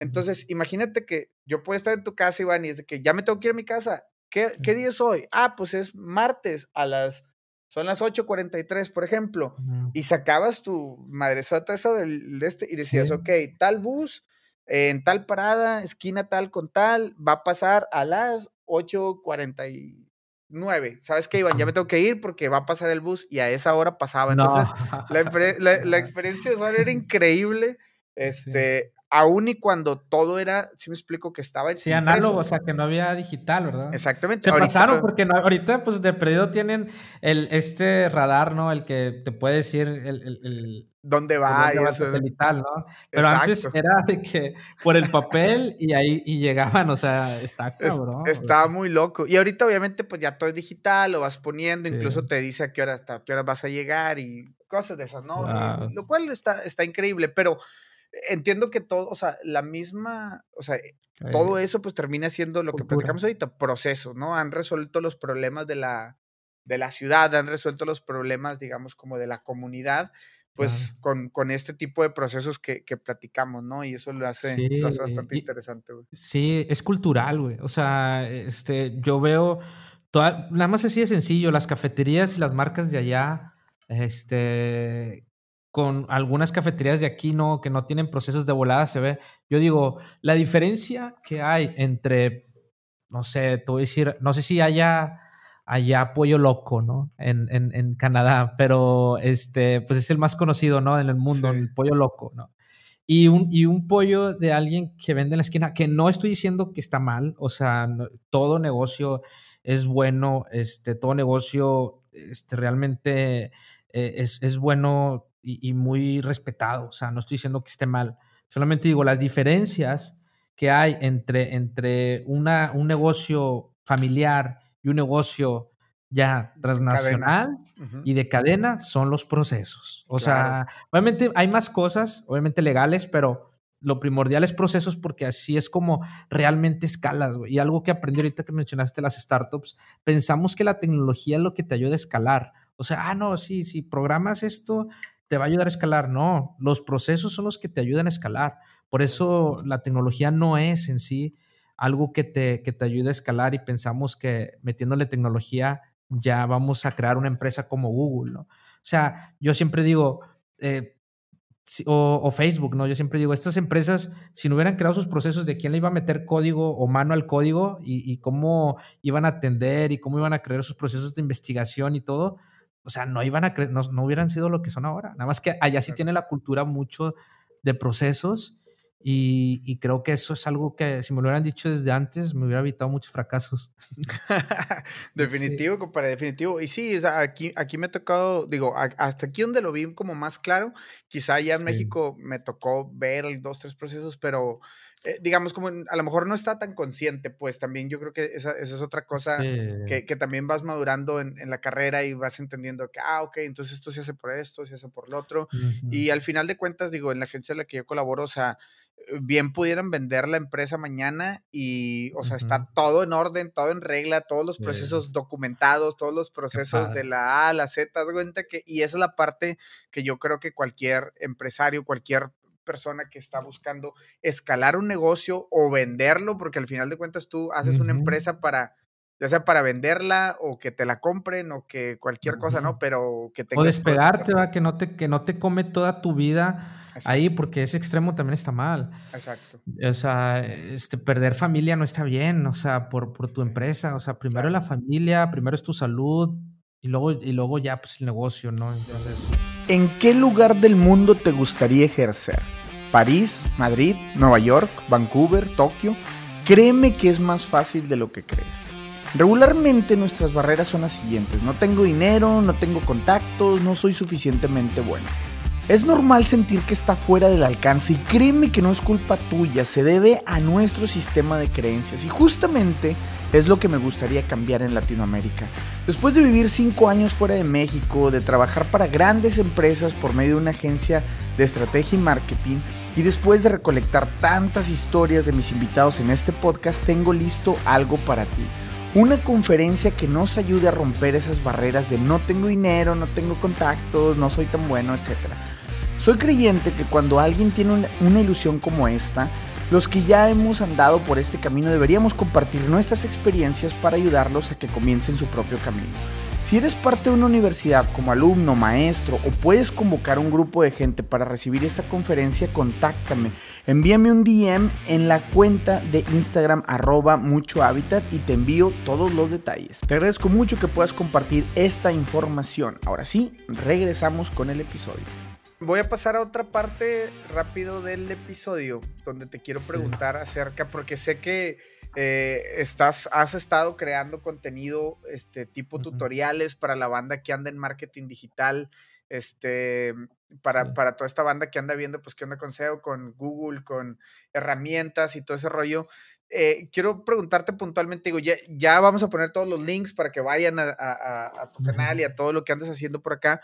Entonces, imagínate que yo puedo estar en tu casa, Iván, y es de que ya me tengo que ir a mi casa. ¿Qué, ¿qué día es hoy? Ah, pues es martes a las son las 8:43, por ejemplo, y sacabas tu madresota esa del, de este y decías, ok, tal bus en tal parada, esquina tal con tal, va a pasar a las 8:49. ¿Sabes qué, Iván? Ya me tengo que ir porque va a pasar el bus y a esa hora pasaba. Entonces, la, la, experiencia de era increíble. Este, aún y cuando todo era, si me explico, que estaba Sí, análogo, o sea, que no había digital, ¿verdad? Exactamente. Se pasaron porque ahorita, pues, de perdido tienen el, este radar, ¿no? El que te puede decir el... el, ¿Dónde va? y eso. ¿no? Pero antes era de que por el papel y ahí y llegaban, o sea, está cabrón. está muy loco. Y ahorita, obviamente, pues ya todo es digital, lo vas poniendo, incluso te dice a qué hora, hasta qué hora vas a llegar y cosas de esas, ¿no? lo cual está, está increíble, pero entiendo que todo, o sea, la misma, o sea, todo eso pues termina siendo lo que platicamos ahorita, procesos, ¿no? Han resuelto los problemas de la, de la ciudad, han resuelto los problemas, digamos, como de la comunidad, pues con, con, este tipo de procesos que, que, platicamos, ¿no? Y eso lo hace, lo hace bastante interesante, güey. Sí, es cultural, güey. O sea, este, yo veo, toda, nada más así de sencillo, las cafeterías y las marcas de allá, este, con algunas cafeterías de aquí no, que no tienen procesos de volada, se ve. Yo digo, la diferencia que hay entre, no sé, te voy a decir, no sé si haya allá pollo loco, ¿no? En, en, en, Canadá, pero este, pues es el más conocido, ¿no? En el mundo, el pollo loco, ¿no? Y un, y un pollo de alguien que vende en la esquina, que no estoy diciendo que está mal, o sea, todo negocio es bueno, este, todo negocio este, realmente eh, es, es bueno y, muy respetado. O sea, no estoy diciendo que esté mal. Solamente digo las diferencias que hay entre, entre una, un negocio familiar y un negocio ya transnacional y de cadena son los procesos. O sea, obviamente hay más cosas, obviamente legales, pero lo primordial es procesos porque así es como realmente escalas. Y algo que aprendí ahorita que mencionaste las startups, pensamos que la tecnología es lo que te ayuda a escalar. O sea, ah, no, sí, si programas esto, te va a ayudar a escalar. No, los procesos son los que te ayudan a escalar. Por eso la tecnología no es en sí algo que te, que te ayude a escalar y pensamos que metiéndole tecnología ya vamos a crear una empresa como Google, ¿no? O sea, yo siempre digo, eh, o, Facebook, ¿no? Yo siempre digo, estas empresas, si no hubieran creado sus procesos de quién le iba a meter código o mano al código y, y cómo iban a atender y cómo iban a crear sus procesos de investigación y todo, o sea, no iban a no, no, hubieran sido lo que son ahora. Nada más que allá sí tiene la cultura mucho de procesos y, creo que eso es algo que si me lo hubieran dicho desde antes me hubiera evitado muchos fracasos. definitivo, compadre, definitivo. Y sí, aquí, aquí me ha tocado, digo, hasta aquí donde lo vi como más claro, quizá ya en México me tocó ver dos, tres procesos, pero eh, digamos, como a lo mejor no está tan consciente, pues también yo creo que esa, es otra cosa que, que, también vas madurando en, en, la carrera y vas entendiendo que, ah, ok, entonces esto se hace por esto, se hace por lo otro. Y al final de cuentas, digo, en la agencia en la que yo colaboro, o sea, bien pudieran vender la empresa mañana y, o sea, está todo en orden, todo en regla, todos los procesos documentados, todos los procesos de la A a la Z, cuenta que, y esa es la parte que yo creo que cualquier empresario, cualquier persona que está buscando escalar un negocio o venderlo, porque al final de cuentas tú haces una empresa para ya sea para venderla o que te la compren o que cualquier cosa, ¿no? Pero que tengas... O despegarte, va, que no te, que no te come toda tu vida ahí, porque ese extremo también está mal. Exacto. O sea, este, perder familia no está bien, o sea, por, por tu empresa, o sea, primero la familia, primero es tu salud y luego, y luego ya pues el negocio, ¿no? Entonces... ¿En qué lugar del mundo te gustaría ejercer? ¿París, Madrid, Nueva York, Vancouver, Tokio? Créeme que es más fácil de lo que crees. Regularmente nuestras barreras son las siguientes. No tengo dinero, no tengo contactos, no soy suficientemente bueno. Es normal sentir que está fuera del alcance y créeme que no es culpa tuya, se debe a nuestro sistema de creencias y justamente es lo que me gustaría cambiar en Latinoamérica. Después de vivir 5 años fuera de México, de trabajar para grandes empresas por medio de una agencia de estrategia y marketing y después de recolectar tantas historias de mis invitados en este podcast, tengo listo algo para ti una conferencia que nos ayude a romper esas barreras de no tengo dinero, no tengo contactos, no soy tan bueno, etc. Soy creyente que cuando alguien tiene una, ilusión como esta, Los que ya hemos andado por este camino deberíamos compartir nuestras experiencias para ayudarlos a que comiencen su propio camino. Si eres parte de una universidad como alumno, maestro o puedes convocar un grupo de gente para recibir esta conferencia, contáctame. Envíame un DM en la cuenta de Instagram arroba mucho hábitat y te envío todos los detalles. Te agradezco mucho que puedas compartir esta información. Ahora sí, regresamos con el episodio. Voy a pasar a otra parte rápido del episodio donde te quiero preguntar acerca, porque sé que eh, estás, has estado creando contenido este, tipo tutoriales para la banda que anda en marketing digital, este, para, para toda esta banda que anda viendo, pues, qué onda con SEO, con Google, con herramientas y todo ese rollo. Eh, quiero preguntarte puntualmente, digo, ya, ya, vamos a poner todos los links para que vayan a, a tu canal y a todo lo que andes haciendo por acá,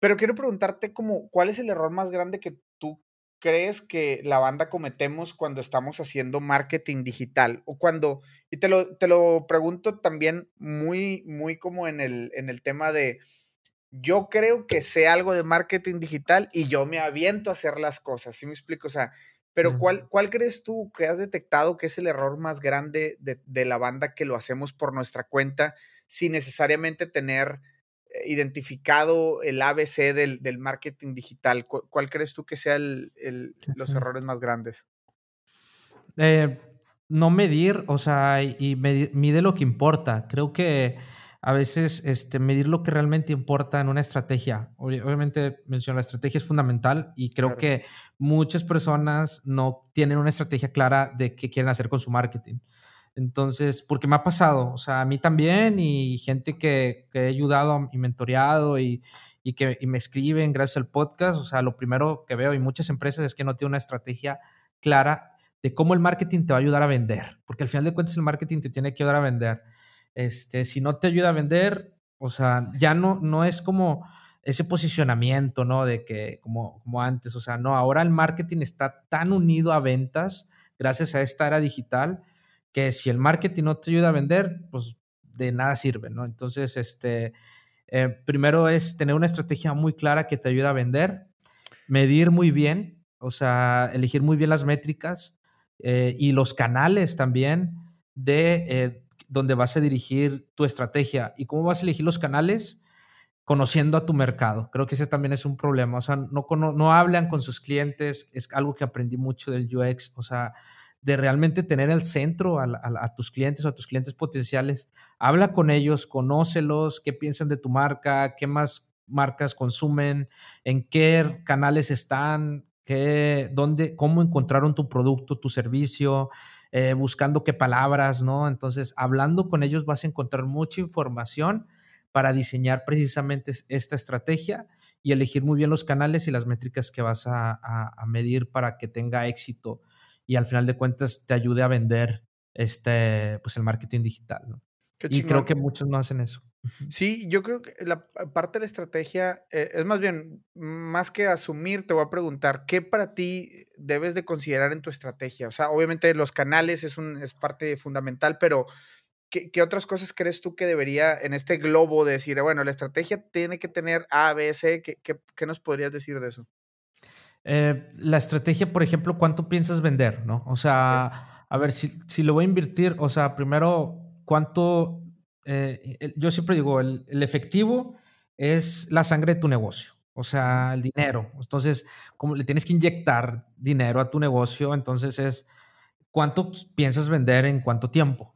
pero quiero preguntarte como, ¿cuál es el error más grande que tú crees que la banda cometemos cuando estamos haciendo marketing digital? O cuando, y te lo, te lo pregunto también muy, muy como en el, en el tema de, yo creo que sé algo de marketing digital y yo me aviento a hacer las cosas, ¿sí me explico? O sea, pero ¿cuál, ¿cuál crees tú que has detectado que es el error más grande de, de la banda que lo hacemos por nuestra cuenta sin necesariamente tener identificado el ABC del, marketing digital? ¿Cuál, crees tú que sean los errores más grandes? Eh, no medir, o sea, y mide lo que importa. Creo que a veces este, medir lo que realmente importa en una estrategia. Obviamente, menciono, la estrategia es fundamental y creo que muchas personas no tienen una estrategia clara de qué quieren hacer con su marketing. Entonces, porque me ha pasado, o sea, a mí también y gente que, he ayudado y mentoreado y, que me escriben gracias al podcast, o sea, lo primero que veo y muchas empresas es que no tienen una estrategia clara de cómo el marketing te va a ayudar a vender, porque al final de cuentas el marketing te tiene que ayudar a vender. Este, si no te ayuda a vender, o sea, ya no, no es como ese posicionamiento, ¿no? De que como, como antes, o sea, no, ahora el marketing está tan unido a ventas gracias a esta era digital que si el marketing no te ayuda a vender, pues de nada sirve, ¿no? Entonces, este, eh, primero es tener una estrategia muy clara que te ayude a vender, medir muy bien, o sea, elegir muy bien las métricas eh, y los canales también de eh, donde vas a dirigir tu estrategia. ¿Y cómo vas a elegir los canales? Conociendo a tu mercado. Creo que ese también es un problema. O sea, no, no, hablan con sus clientes. Es algo que aprendí mucho del UX. O sea, de realmente tener el centro a, tus clientes o a tus clientes potenciales. Habla con ellos, conócelos, qué piensan de tu marca, qué más marcas consumen, en qué canales están, qué, dónde, cómo encontraron tu producto, tu servicio, eh, buscando qué palabras, ¿no? Entonces, hablando con ellos vas a encontrar mucha información para diseñar precisamente esta estrategia y elegir muy bien los canales y las métricas que vas a, a medir para que tenga éxito y al final de cuentas te ayude a vender este, pues el marketing digital. ¿no? y creo que muchos no hacen eso. Sí, yo creo que la parte de la estrategia eh, es más bien, más que asumir, te voy a preguntar, ¿qué para ti debes de considerar en tu estrategia? O sea, obviamente los canales es, un, es parte fundamental, pero ¿qué, ¿qué, otras cosas crees tú que debería en este globo decir, bueno, la estrategia tiene que tener A, B, C? ¿Qué, qué, qué nos podrías decir de eso? Eh, la estrategia, por ejemplo, ¿cuánto piensas vender? ¿no? O sea, a ver, si, si lo voy a invertir, o sea, primero, ¿cuánto? Eh, yo siempre digo, el, efectivo es la sangre de tu negocio, o sea, el dinero. Entonces, como le tienes que inyectar dinero a tu negocio, entonces es cuánto piensas vender en cuánto tiempo.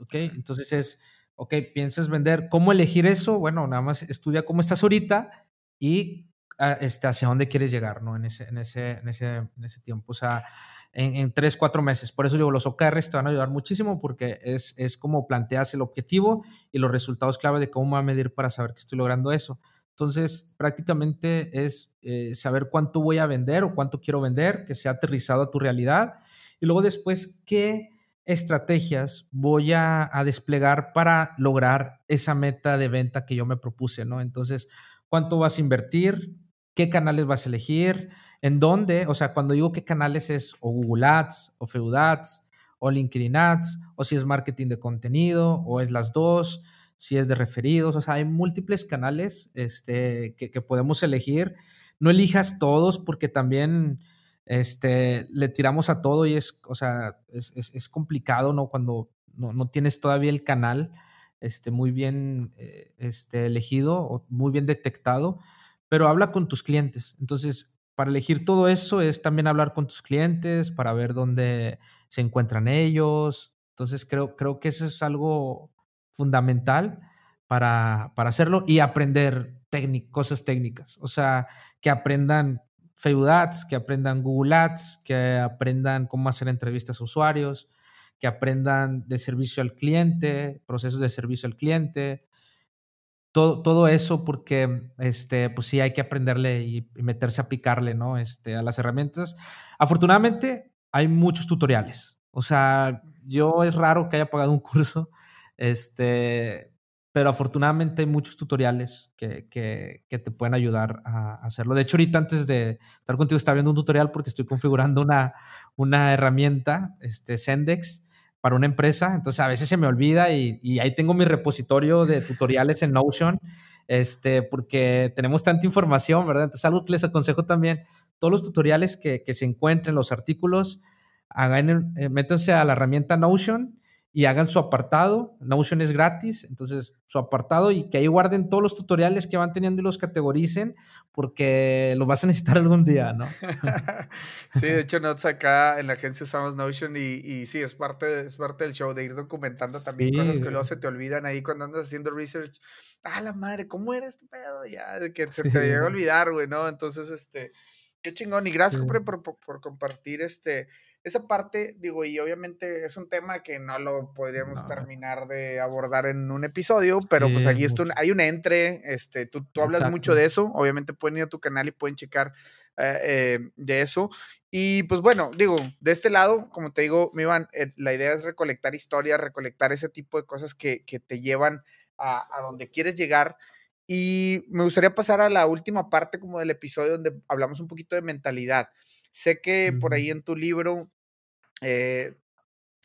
¿Ok? Entonces es, ok, piensas vender, ¿cómo elegir eso? Bueno, nada más estudia cómo estás ahorita y este, hacia dónde quieres llegar, ¿no? En ese, en ese, en ese, en ese tiempo, o sea, en, tres, cuatro meses. Por eso digo, los OKRs te van a ayudar muchísimo porque es, es como planteas el objetivo y los resultados clave de cómo va a medir para saber que estoy logrando eso. Entonces, prácticamente es eh, saber cuánto voy a vender o cuánto quiero vender, que sea aterrizado a tu realidad. Y luego después, qué estrategias voy a, a desplegar para lograr esa meta de venta que yo me propuse, ¿no? Entonces, ¿cuánto vas a invertir? Qué canales vas a elegir, en dónde, o sea, cuando digo qué canales es o Google Ads, o Facebook Ads, o LinkedIn Ads, o si es marketing de contenido, o es las dos, si es de referidos, o sea, hay múltiples canales este, que, podemos elegir. No elijas todos porque también este, le tiramos a todo y es, o sea, es, complicado, ¿no? Cuando no, no, tienes todavía el canal este, muy bien eh, este, elegido o muy bien detectado, pero habla con tus clientes. Entonces, para elegir todo eso es también hablar con tus clientes, para ver dónde se encuentran ellos. Entonces, creo, creo que eso es algo fundamental para, para hacerlo y aprender cosas técnicas. O sea, que aprendan Facebook Ads, que aprendan Google Ads, que aprendan cómo hacer entrevistas a usuarios, que aprendan de servicio al cliente, procesos de servicio al cliente, todo, eso porque, este, pues sí, hay que aprenderle y, meterse a picarle, ¿no? Este, a las herramientas. Afortunadamente, hay muchos tutoriales. O sea, yo es raro que haya pagado un curso, este, pero afortunadamente hay muchos tutoriales que, que, que, te pueden ayudar a hacerlo. De hecho, ahorita antes de estar contigo estaba viendo un tutorial porque estoy configurando una, una herramienta, este, Sendex, para una empresa, entonces a veces se me olvida y, ahí tengo mi repositorio de tutoriales en Notion, este, porque tenemos tanta información, ¿verdad? Entonces algo que les aconsejo también, todos los tutoriales que, que se encuentren, los artículos, hagan, eh, métanse a la herramienta Notion y hagan su apartado. Notion es gratis, entonces su apartado y que ahí guarden todos los tutoriales que van teniendo y los categoricen porque los vas a necesitar algún día, ¿no? sí, de hecho, nosotros acá en la agencia usamos Notion y, y sí, es parte, es parte del show de ir documentando también cosas que luego se te olvidan ahí cuando andas haciendo research. Ah, la madre, ¿cómo era este pedo? Ya, de que se te llega a olvidar, güey, ¿no? Entonces, este, qué chingón. Y gracias, por, por, por compartir este esa parte, digo, y obviamente es un tema que no lo podríamos terminar de abordar en un episodio, pero pues aquí esto, hay un entre, este, tú, tú hablas mucho de eso, obviamente pueden ir a tu canal y pueden checar eh, eh, de eso. Y pues bueno, digo, de este lado, como te digo, mi Iván, eh, la idea es recolectar historias, recolectar ese tipo de cosas que, que te llevan a, a donde quieres llegar. Y me gustaría pasar a la última parte como del episodio donde hablamos un poquito de mentalidad. Sé que por ahí en tu libro eh,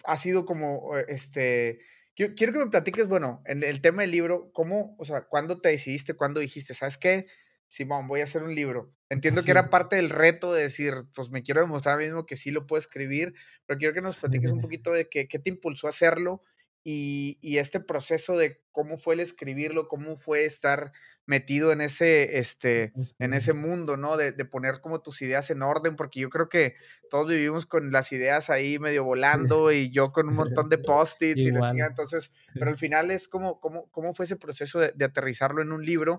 ha sido como, eh, este, quiero, quiero, que me platiques, bueno, en el tema del libro, ¿cómo, o sea, cuándo te decidiste, cuándo dijiste, sabes qué? Simón, voy a hacer un libro. Entiendo que era parte del reto de decir, pues me quiero demostrar a mí mismo que sí lo puedo escribir, pero quiero que nos platiques un poquito de qué, qué te impulsó a hacerlo y, y, este proceso de cómo fue el escribirlo, cómo fue estar metido en ese, este, en ese mundo, ¿no? De, de, poner como tus ideas en orden, porque yo creo que todos vivimos con las ideas ahí medio volando y yo con un montón de post-its y la chingada, entonces, pero al final es como, cómo, cómo fue ese proceso de, de aterrizarlo en un libro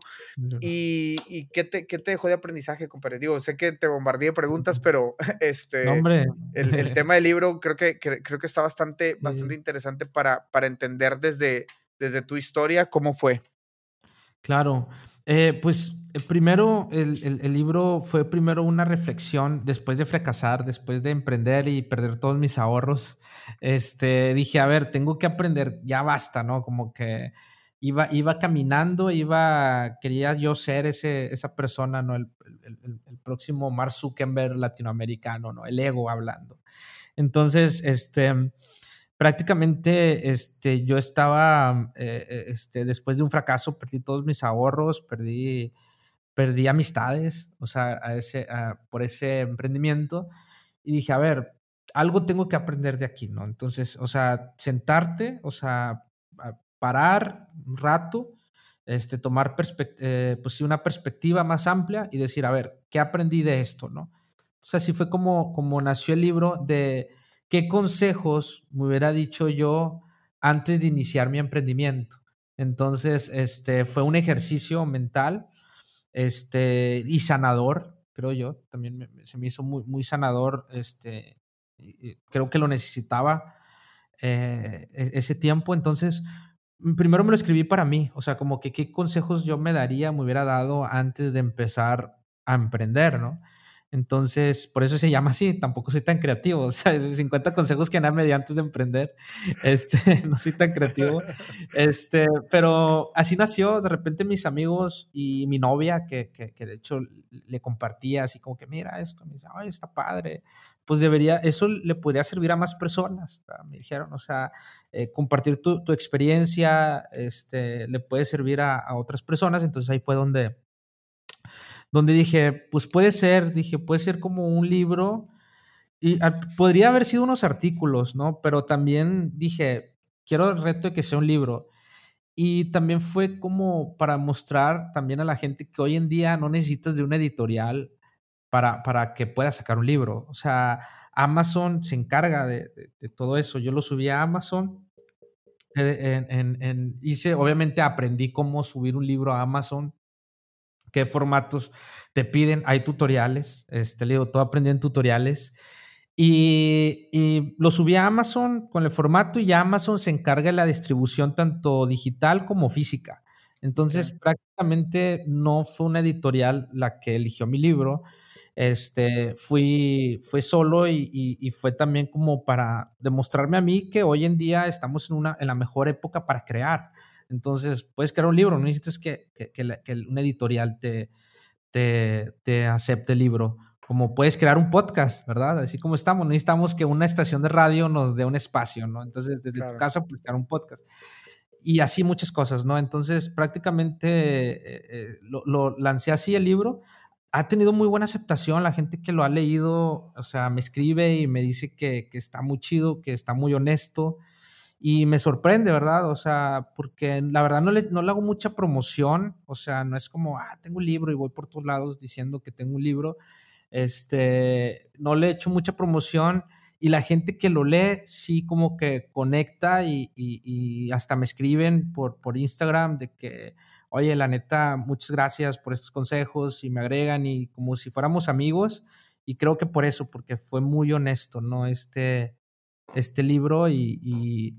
y, y qué, te, qué, te, dejó de aprendizaje, compadre. Digo, sé que te bombardeé preguntas, pero este, hombre. El, el, tema del libro creo que, que, creo que está bastante, bastante interesante para, para entender desde, desde tu historia cómo fue. Claro, eh, pues eh, primero el, el, libro fue primero una reflexión después de fracasar, después de emprender y perder todos mis ahorros. Este, dije, a ver, tengo que aprender, ya basta, ¿no? Como que iba, iba caminando, iba, quería yo ser ese, esa persona, ¿no? El, el, el próximo Mark Zuckerberg latinoamericano, ¿no? El ego hablando. Entonces, este prácticamente este, yo estaba, eh, eh, este, después de un fracaso, perdí todos mis ahorros, perdí, perdí amistades, o sea, a ese, por ese emprendimiento. Y dije, a ver, algo tengo que aprender de aquí, ¿no? Entonces, o sea, sentarte, o sea, parar un rato, este, tomar eh, pues, una perspectiva más amplia y decir, a ver, ¿qué aprendí de esto, no? O sea, así fue como, como nació el libro de ¿qué consejos me hubiera dicho yo antes de iniciar mi emprendimiento? Entonces, este, fue un ejercicio mental este, y sanador, creo yo. También se me hizo muy, muy sanador. Este, creo que lo necesitaba eh, e, ese tiempo. Entonces, primero me lo escribí para mí. O sea, como que qué consejos yo me daría, me hubiera dado antes de empezar a emprender, ¿no? Entonces, por eso se llama así, tampoco soy tan creativo, o sea, 50 consejos que nadie me dio antes de emprender, este, no soy tan creativo, este, pero así nació, de repente mis amigos y mi novia, que, que, que de hecho le compartía así como que, mira esto, me dice, ay, está padre, pues debería, eso le podría servir a más personas, me dijeron, o sea, eh, compartir tu, tu, experiencia, este, le puede servir a, a otras personas, entonces ahí fue donde donde dije, pues puede ser, dije, puede ser como un libro y podría haber sido unos artículos, ¿no? Pero también dije, quiero el reto de que sea un libro. Y también fue como para mostrar también a la gente que hoy en día no necesitas de una editorial para, para que puedas sacar un libro. O sea, Amazon se encarga de, todo eso. Yo lo subí a Amazon. Eh, en, hice, obviamente aprendí cómo subir un libro a Amazon, qué formatos te piden. Hay tutoriales, este, le digo, todo aprendí en tutoriales. Y, lo subí a Amazon con el formato y ya Amazon se encarga de la distribución tanto digital como física. Entonces, prácticamente no fue una editorial la que eligió mi libro. Este, fui, fue solo y, fue también como para demostrarme a mí que hoy en día estamos en, una, en la mejor época para crear. Entonces, puedes crear un libro, no necesitas que, que, que, una editorial te, te, te acepte el libro como puedes crear un podcast, ¿verdad? Así como estamos, necesitamos que una estación de radio nos dé un espacio, ¿no? Entonces, desde tu casa, puedes crear un podcast. Y así muchas cosas, ¿no? Entonces, prácticamente eh, eh, lo, lancé así el libro. Ha tenido muy buena aceptación, la gente que lo ha leído, o sea, me escribe y me dice que, que está muy chido, que está muy honesto. Y me sorprende, ¿verdad? O sea, porque la verdad no le, no le hago mucha promoción, o sea, no es como, ah, tengo un libro y voy por todos lados diciendo que tengo un libro este, no le he hecho mucha promoción y la gente que lo lee sí como que conecta y, hasta me escriben por, por Instagram de que, oye, la neta, muchas gracias por estos consejos y me agregan y como si fuéramos amigos y creo que por eso, porque fue muy honesto, ¿no? Este, este libro y,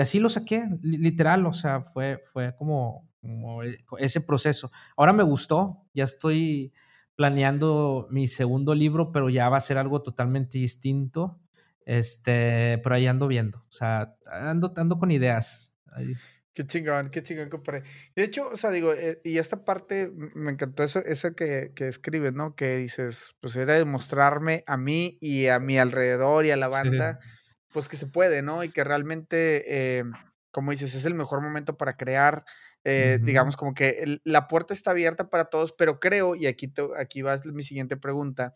así lo saqué, literal, o sea, fue, fue como, como ese proceso. Ahora me gustó, ya estoy planeando mi segundo libro, pero ya va a ser algo totalmente distinto. Este, pero ahí ando viendo. O sea, ando, ando con ideas. Qué chingón, qué chingón, compadre. De hecho, o sea, digo, eh, y esta parte me encantó eso, esa que, que escribes, ¿no? Que dices, pues era demostrarme a mí y a mi alrededor y a la banda, pues que se puede, ¿no? Y que realmente, eh, como dices, es el mejor momento para crear, eh, digamos como que la puerta está abierta para todos, pero creo, y aquí, aquí va mi siguiente pregunta,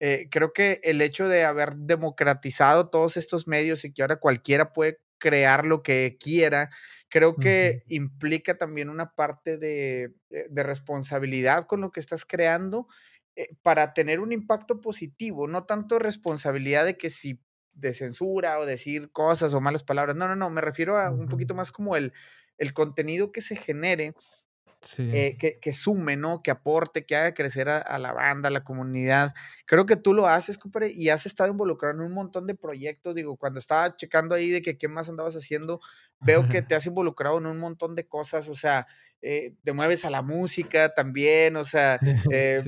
eh, creo que el hecho de haber democratizado todos estos medios y que ahora cualquiera puede crear lo que quiera, creo que implica también una parte de, eh, de, responsabilidad con lo que estás creando para tener un impacto positivo, no tanto responsabilidad de que si de censura o decir cosas o malas palabras, no, no, no, me refiero a un poquito más como el el contenido que se genere, eh, que, que, sume, ¿no? Que aporte, que haga crecer a, la banda, a la comunidad. Creo que tú lo haces, compadre, y has estado involucrado en un montón de proyectos. Digo, cuando estaba checando ahí de que qué más andabas haciendo, veo que te has involucrado en un montón de cosas. O sea, eh, te mueves a la música también, o sea, eh,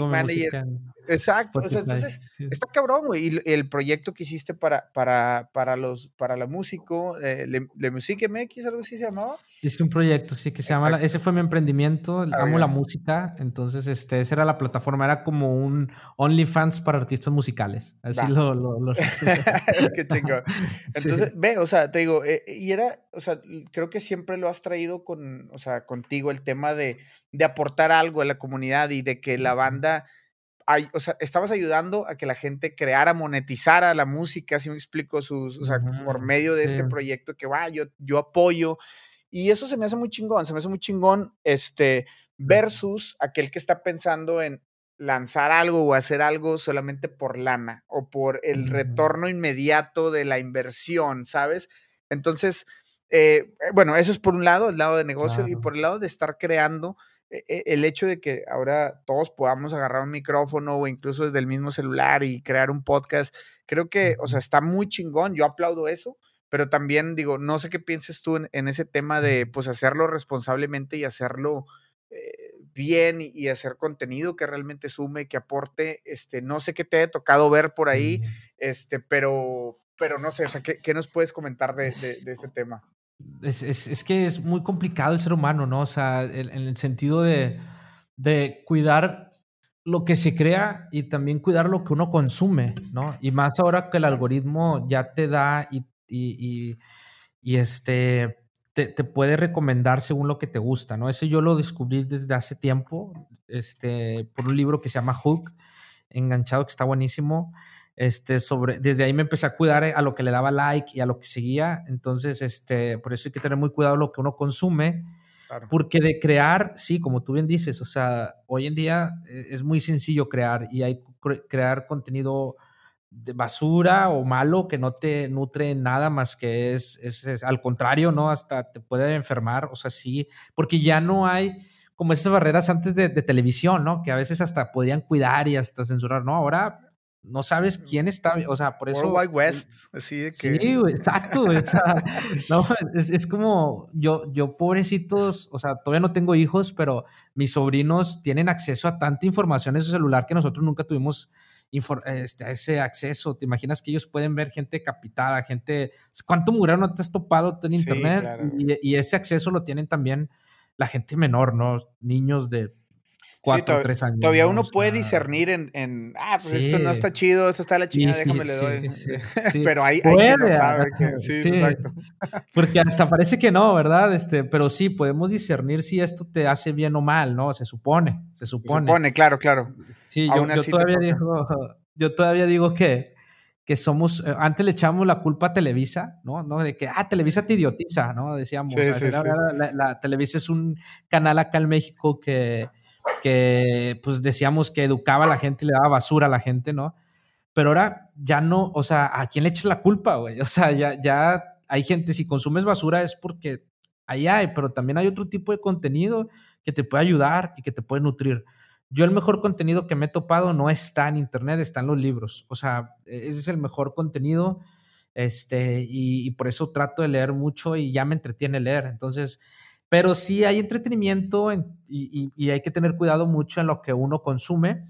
manager. Exacto, o sea, entonces está cabrón, güey. Y el proyecto que hiciste para, para, para los, para la músico, eh, Le, Musique MX, algo así se llamaba. Hice un proyecto, sí, que se llama, ese fue mi emprendimiento, ah, amo la música, entonces este, esa era la plataforma, era como un OnlyFans para artistas musicales, así lo... lo, Qué chingón. Entonces, ve, o sea, te digo, eh, y era, o sea, creo que siempre lo has traído con, o sea, contigo el tema de, de aportar algo a la comunidad y de que la banda o sea, estabas ayudando a que la gente creara, monetizara la música, si me explico, sus, o sea, por medio de este proyecto que va, yo, yo apoyo. Y eso se me hace muy chingón, se me hace muy chingón, este, versus aquel que está pensando en lanzar algo o hacer algo solamente por lana o por el retorno inmediato de la inversión, ¿sabes? Entonces, eh, eh, bueno, eso es por un lado, el lado de negocio, y por el lado de estar creando, el hecho de que ahora todos podamos agarrar un micrófono o incluso desde el mismo celular y crear un podcast, creo que, o sea, está muy chingón, yo aplaudo eso, pero también digo, no sé qué pienses tú en, ese tema de, pues, hacerlo responsablemente y hacerlo eh, bien y, hacer contenido que realmente sume, que aporte, este, no sé qué te haya tocado ver por ahí, este, pero, pero no sé, o sea, ¿qué, nos puedes comentar de este tema? Es, es, que es muy complicado el ser humano, ¿no? O sea, en, el sentido de, de, cuidar lo que se crea y también cuidar lo que uno consume, ¿no? Y más ahora que el algoritmo ya te da y, y, y, este, te, te, puede recomendar según lo que te gusta, ¿no? Eso yo lo descubrí desde hace tiempo, este, por un libro que se llama Hook, enganchado, que está buenísimo. Este, sobre, desde ahí me empecé a cuidar a lo que le daba like y a lo que seguía. Entonces, este, por eso hay que tener muy cuidado lo que uno consume. Porque de crear, sí, como tú bien dices, o sea, hoy en día eh, es muy sencillo crear y hay crear contenido de basura o malo que no te nutre nada más que es, es, al contrario, ¿no? Hasta te puede enfermar, o sea, sí, porque ya no hay como esas barreras antes de, de televisión, ¿no? Que a veces hasta podían cuidar y hasta censurar, ¿no? Ahora no sabes quién está, o sea, por eso... World Wide West, así de que... Sí, exacto, o sea, no, es, es, como, yo, yo pobrecitos, o sea, todavía no tengo hijos, pero mis sobrinos tienen acceso a tanta información en su celular que nosotros nunca tuvimos este, ese acceso. ¿Te imaginas que ellos pueden ver gente capitada, gente... ¿Cuánto murero no te has topado en internet? y, y ese acceso lo tienen también la gente menor, ¿no? Niños de cuatro o tres años. Todavía uno puede discernir en, en ah, pues esto no está chido, esto está la chingada, déjame le doy. pero hay, hay quien no sabe que, sí, exacto. Porque hasta parece que no, ¿verdad? Este, pero sí, podemos discernir si esto te hace bien o mal, ¿no? Se supone, se supone. Se supone, claro, claro. Sí, yo, yo todavía digo, yo todavía digo que, que somos, eh, antes le echamos la culpa a Televisa, ¿no? ¿no? De que, ah, Televisa te idiotiza, ¿no? Decíamos, la, Televisa es un canal acá en México que, que pues decíamos que educaba a la gente y le daba basura a la gente, ¿no? Pero ahora ya no, o sea, ¿a quién le echas la culpa, güey? O sea, ya, ya hay gente, si consumes basura es porque ahí hay, pero también hay otro tipo de contenido que te puede ayudar y que te puede nutrir. Yo el mejor contenido que me he topado no está en internet, está en los libros. O sea, e, ese es el mejor contenido este, y, y por eso trato de leer mucho y ya me entretiene leer. Entonces, pero sí hay entretenimiento y, hay que tener cuidado mucho en lo que uno consume,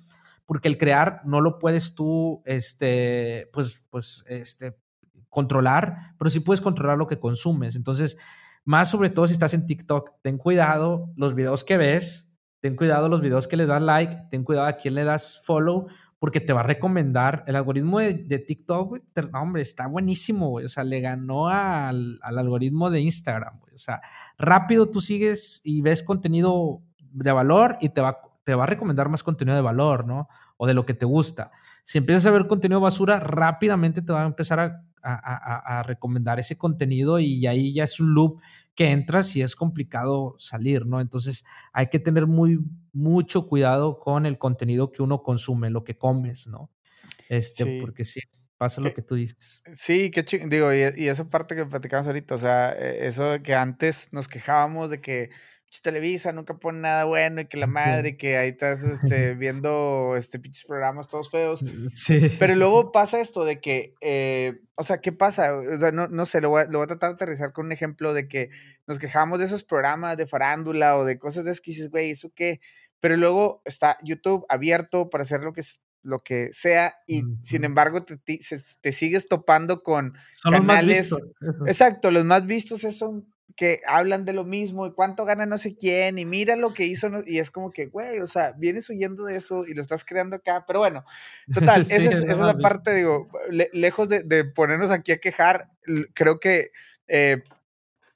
porque el crear no lo puedes tú, este, pues, pues, este, controlar, pero sí puedes controlar lo que consumes. Entonces, más sobre todo si estás en TikTok, ten cuidado los videos que ves, ten cuidado los videos que le das like, ten cuidado a quién le das follow, porque te va a recomendar. El algoritmo de, TikTok, hombre, está buenísimo, O sea, le ganó al, algoritmo de Instagram, O sea, rápido tú sigues y ves contenido de valor y te va, te va a recomendar más contenido de valor, ¿no? O de lo que te gusta. Si empiezas a ver contenido basura, rápidamente te va a empezar a, a, a recomendar ese contenido y ahí ya es un loop que entras y es complicado salir, ¿no? Entonces hay que tener muy, mucho cuidado con el contenido que uno consume, lo que comes, ¿no? Este, porque sí, pasa lo que tú dices. Sí, qué digo, y, y, esa parte que platicamos ahorita, o sea, e, eso de que antes nos quejábamos de que Televisa nunca pone nada bueno y que la madre, que ahí estás este, viendo este, pinches programas todos feos. Mm, sí. Pero luego pasa esto de que, eh, o sea, ¿qué pasa? no, no sé, lo voy, a, lo voy, a, tratar de aterrizar con un ejemplo de que nos quejamos de esos programas de farándula o de cosas de esquises, güey, ¿eso qué? Pero luego está YouTube abierto para hacer lo que lo que sea, y sin embargo te, te, sigues topando con Son canales. Los más vistos. Exacto, los más vistos son que hablan de lo mismo y cuánto gana no sé quién y mira lo que hizo y es como que, güey, o sea, vienes huyendo de eso y lo estás creando acá, pero bueno, total, esa, es, la parte, digo, lejos de, ponernos aquí a quejar, creo que eh,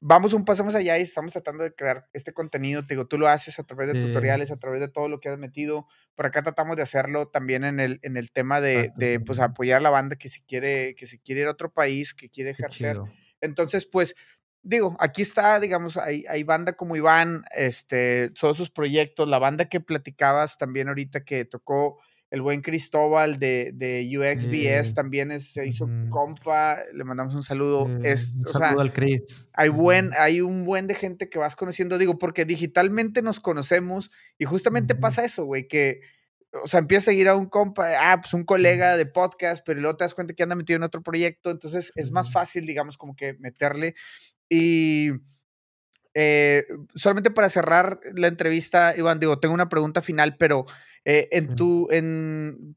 vamos un paso más allá y estamos tratando de crear este contenido, te digo, tú lo haces a través de tutoriales, a través de todo lo que has metido, por acá tratamos de hacerlo también en el, en el tema de, de pues, apoyar a la banda que si quiere, que si quiere ir a otro país, que quiere ejercer. Entonces, pues digo, aquí está, digamos, hay, hay, banda como Iván, este, todos sus proyectos, la banda que platicabas también ahorita que tocó el buen Cristóbal de, de UXBS también se hizo compa, le mandamos un saludo. es, un saludo al Chris. Hay, buen, hay un buen de gente que vas conociendo, digo, porque digitalmente nos conocemos y justamente pasa eso, güey, que o sea, empieza a seguir a un compa, ah, pues un colega de podcast, pero luego te das cuenta que anda metido en otro proyecto, entonces es más fácil, digamos, como que meterle. Y eh, solamente para cerrar la entrevista, Iván, digo, tengo una pregunta final, pero eh, en tu, en,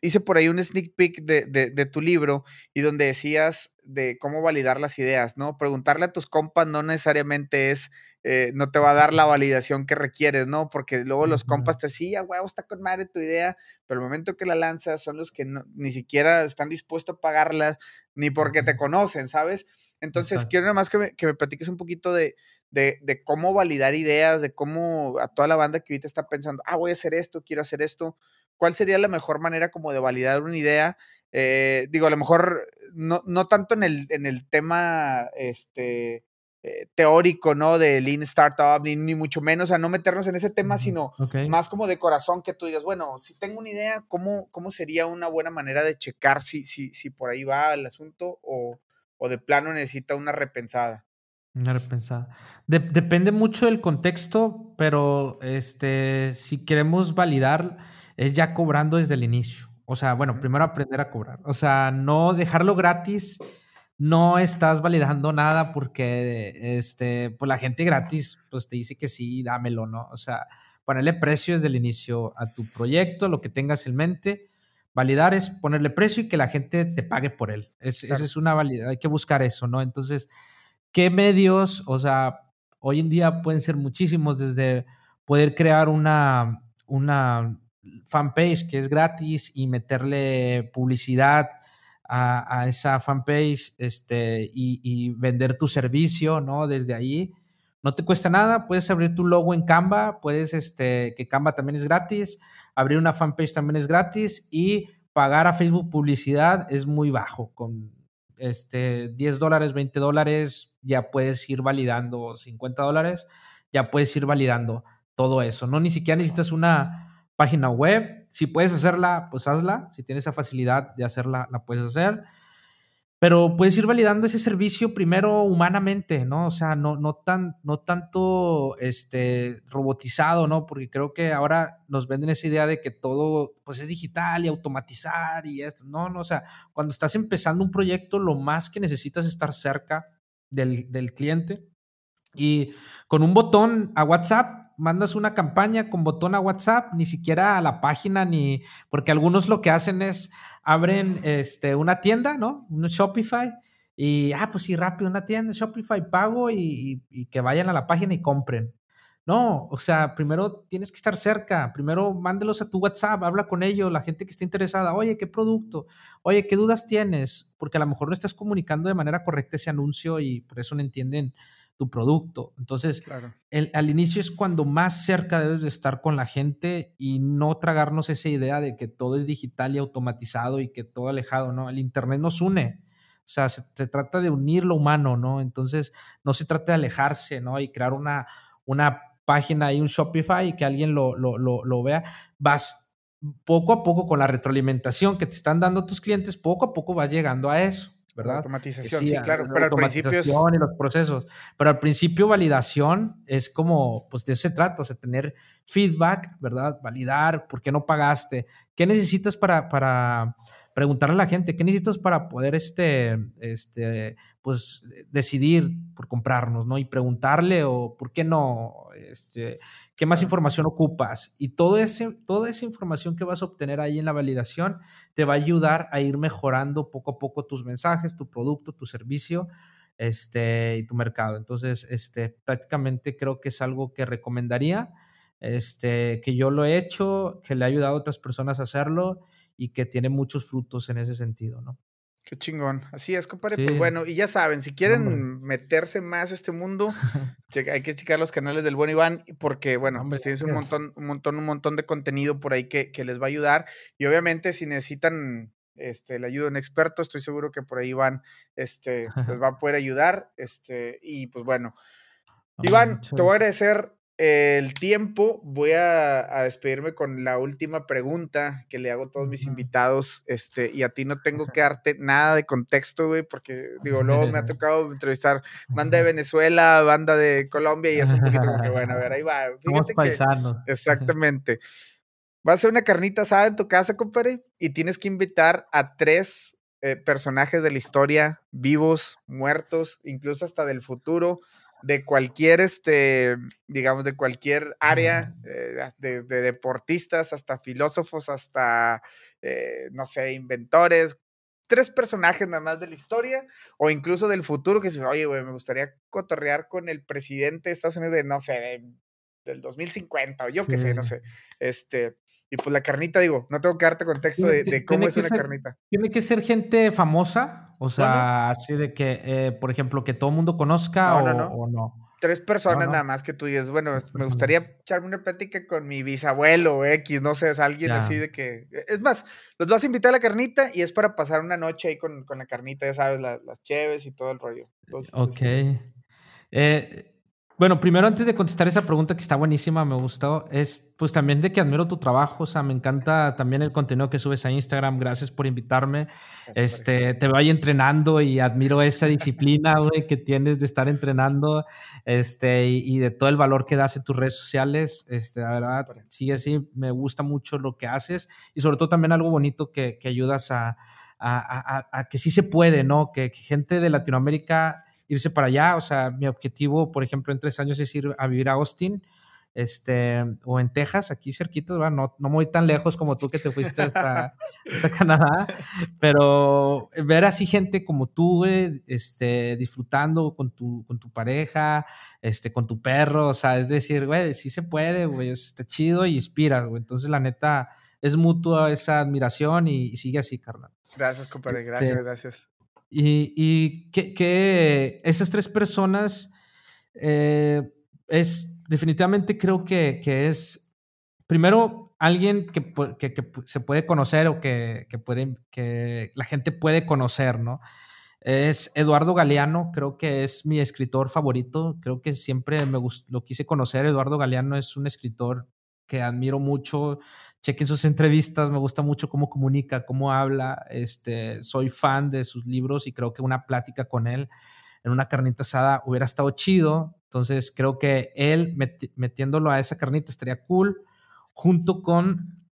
hice por ahí un sneak peek de, de, tu libro y donde decías de cómo validar las ideas, ¿no? Preguntarle a tus compas no necesariamente es eh, no te va a dar la validación que requieres, ¿no? Porque luego los compas te decían, huevo, está con madre tu idea, pero el momento que la lanzas son los que ni siquiera están dispuestos a pagarlas, ni porque te conocen, ¿sabes? Entonces, quiero nada más que me, que me platiques un poquito de, de, de, cómo validar ideas, de cómo a toda la banda que ahorita está pensando, ah, voy a hacer esto, quiero hacer esto, ¿cuál sería la mejor manera como de validar una idea? Eh, digo, a lo mejor no, no tanto en el, en el tema este, eh, teórico, ¿no? De Lean Startup, ni, ni, mucho menos, a no meternos en ese tema, sino más como de corazón que tú digas, bueno, si tengo una idea, ¿cómo, cómo sería una buena manera de checar si, si, si por ahí va el asunto o, o de plano necesita una repensada? Una repensada. depende mucho del contexto, pero este, si queremos validar, es ya cobrando desde el inicio. O sea, bueno, primero aprender a cobrar. O sea, no dejarlo gratis no estás validando nada porque este, pues la gente gratis pues te dice que sí, dámelo, ¿no? O sea, ponerle precio desde el inicio a tu proyecto, lo que tengas en mente. Validar es ponerle precio y que la gente te pague por él. Es, Esa es una validad, hay que buscar eso, ¿no? Entonces, ¿qué medios? O sea, hoy en día pueden ser muchísimos, desde poder crear una, una fanpage que es gratis y meterle publicidad a, esa fanpage este, y, vender tu servicio, ¿no? Desde ahí. No te cuesta nada, puedes abrir tu logo en Canva, puedes, este, que Canva también es gratis, abrir una fanpage también es gratis y pagar a Facebook publicidad es muy bajo. Con este, 10 dólares, 20 dólares, ya puedes ir validando, 50 dólares, ya puedes ir validando todo eso, ¿no? Ni siquiera necesitas una página web. Si puedes hacerla, pues hazla. Si tienes esa facilidad de hacerla, la puedes hacer. Pero puedes ir validando ese servicio primero humanamente, ¿no? O sea, no, no, tan, no tanto este, robotizado, ¿no? Porque creo que ahora nos venden esa idea de que todo pues, es digital y automatizar y esto. No, no, o sea, cuando estás empezando un proyecto, lo más que necesitas es estar cerca del, del cliente. Y con un botón a WhatsApp mandas una campaña con botón a WhatsApp, ni siquiera a la página, ni porque algunos lo que hacen es abren este, una tienda, ¿no? Un Shopify. Y, ah, pues sí, rápido, una tienda, Shopify, pago y, que vayan a la página y compren. No, o sea, primero tienes que estar cerca, primero mándelos a tu WhatsApp, habla con ellos, la gente que esté interesada, oye, ¿qué producto? Oye, ¿qué dudas tienes? Porque a lo mejor no estás comunicando de manera correcta ese anuncio y por eso no entienden tu producto. Entonces, al inicio es cuando más cerca debes de estar con la gente y no tragarnos esa idea de que todo es digital y automatizado y que todo alejado, ¿no? El Internet nos une. O sea, se, trata de unir lo humano, ¿no? Entonces, no se trata de alejarse, ¿no? Y crear una, una página y un Shopify y que alguien lo, lo, lo, lo vea. Vas poco a poco con la retroalimentación que te están dando tus clientes, poco a poco vas llegando a eso. ¿Verdad? Automatización, sí, claro, pero al principio es... y los procesos. Pero al principio validación es como, pues de eso se trata, o sea, tener feedback, ¿verdad? Validar, ¿por qué no pagaste? ¿Qué necesitas para, para preguntarle a la gente, qué necesitas para poder, este, este, pues, decidir por comprarnos, ¿no? Y preguntarle o, ¿por qué no? Este, ¿Qué más información ocupas? Y todo ese, toda esa información que vas a obtener ahí en la validación te va a ayudar a ir mejorando poco a poco tus mensajes, tu producto, tu servicio este, y tu mercado. Entonces, este, prácticamente creo que es algo que recomendaría, este, que yo lo he hecho, que le ha ayudado a otras personas a hacerlo y que tiene muchos frutos en ese sentido, ¿no? Qué chingón. Así es, compadre. Pues bueno, y ya saben, si quieren meterse más a este mundo, hay que checar los canales del buen Iván, porque, bueno, pues tienes un montón, un montón, un montón de contenido por ahí que, que, les va a ayudar. Y obviamente, si necesitan este, la ayuda de un experto, estoy seguro que por ahí Iván este, les va a poder ayudar. Este, y pues bueno. Iván, te voy a agradecer el tiempo, voy a, despedirme con la última pregunta que le hago a todos mis invitados, este, y a ti no tengo que darte nada de contexto, güey, porque, digo, luego me ha tocado entrevistar banda de Venezuela, banda de Colombia, y es un poquito como que, bueno, a ver, ahí va. Fíjate Somos exactamente. Va a ser una carnita asada en tu casa, compadre, y tienes que invitar a tres eh, personajes de la historia, vivos, muertos, incluso hasta del futuro, de cualquier, este, digamos, de cualquier área, eh, de, deportistas hasta filósofos, hasta, eh, no sé, inventores, tres personajes nada más de la historia o incluso del futuro que dicen, oye, güey, me gustaría cotorrear con el presidente de Estados Unidos de, no sé, del 2050 o yo qué sé, no sé. Este, y pues la carnita, digo, no tengo que darte contexto de, cómo es una carnita. Tiene que ser gente famosa, o sea, así de que, eh, por ejemplo, que todo el mundo conozca o, no, tres personas nada más que tú dices, bueno, me gustaría echarme una plática con mi bisabuelo X, no sé, es alguien así de que... Es más, los vas a invitar a la carnita y es para pasar una noche ahí con, la carnita, ya sabes, las cheves y todo el rollo. ok. Este eh, bueno, primero antes de contestar esa pregunta que está buenísima, me gustó, es pues también de que admiro tu trabajo, o sea, me encanta también el contenido que subes a Instagram, gracias por invitarme, este, te voy entrenando y admiro esa disciplina, güey, que tienes de estar entrenando, este, y, de todo el valor que das en tus redes sociales, este, la verdad, sigue así, me gusta mucho lo que haces y sobre todo también algo bonito que, que ayudas a, a, a, a, que sí se puede, ¿no? Que, que gente de Latinoamérica irse para allá. O sea, mi objetivo, por ejemplo, en tres años es ir a vivir a Austin este, o en Texas, aquí cerquita, no, no muy tan lejos como tú que te fuiste hasta, Canadá, pero ver así gente como tú, este, disfrutando con tu, con tu pareja, este, con tu perro, o sea, es decir, güey, sí se puede, güey, está chido y inspiras, güey. Entonces, la neta, es mutua esa admiración y, sigue así, carnal. Gracias, compadre, gracias, este, gracias. Y, que, esas tres personas eh, es definitivamente creo que, es primero alguien que, se puede conocer o que, puede, que la gente puede conocer, ¿no? Es Eduardo Galeano, creo que es mi escritor favorito, creo que siempre me lo quise conocer. Eduardo Galeano es un escritor que admiro mucho, chequen sus entrevistas, me gusta mucho cómo comunica, cómo habla, este, soy fan de sus libros y creo que una plática con él en una carnita asada hubiera estado chido, entonces creo que él metiéndolo a esa carnita estaría cool, junto con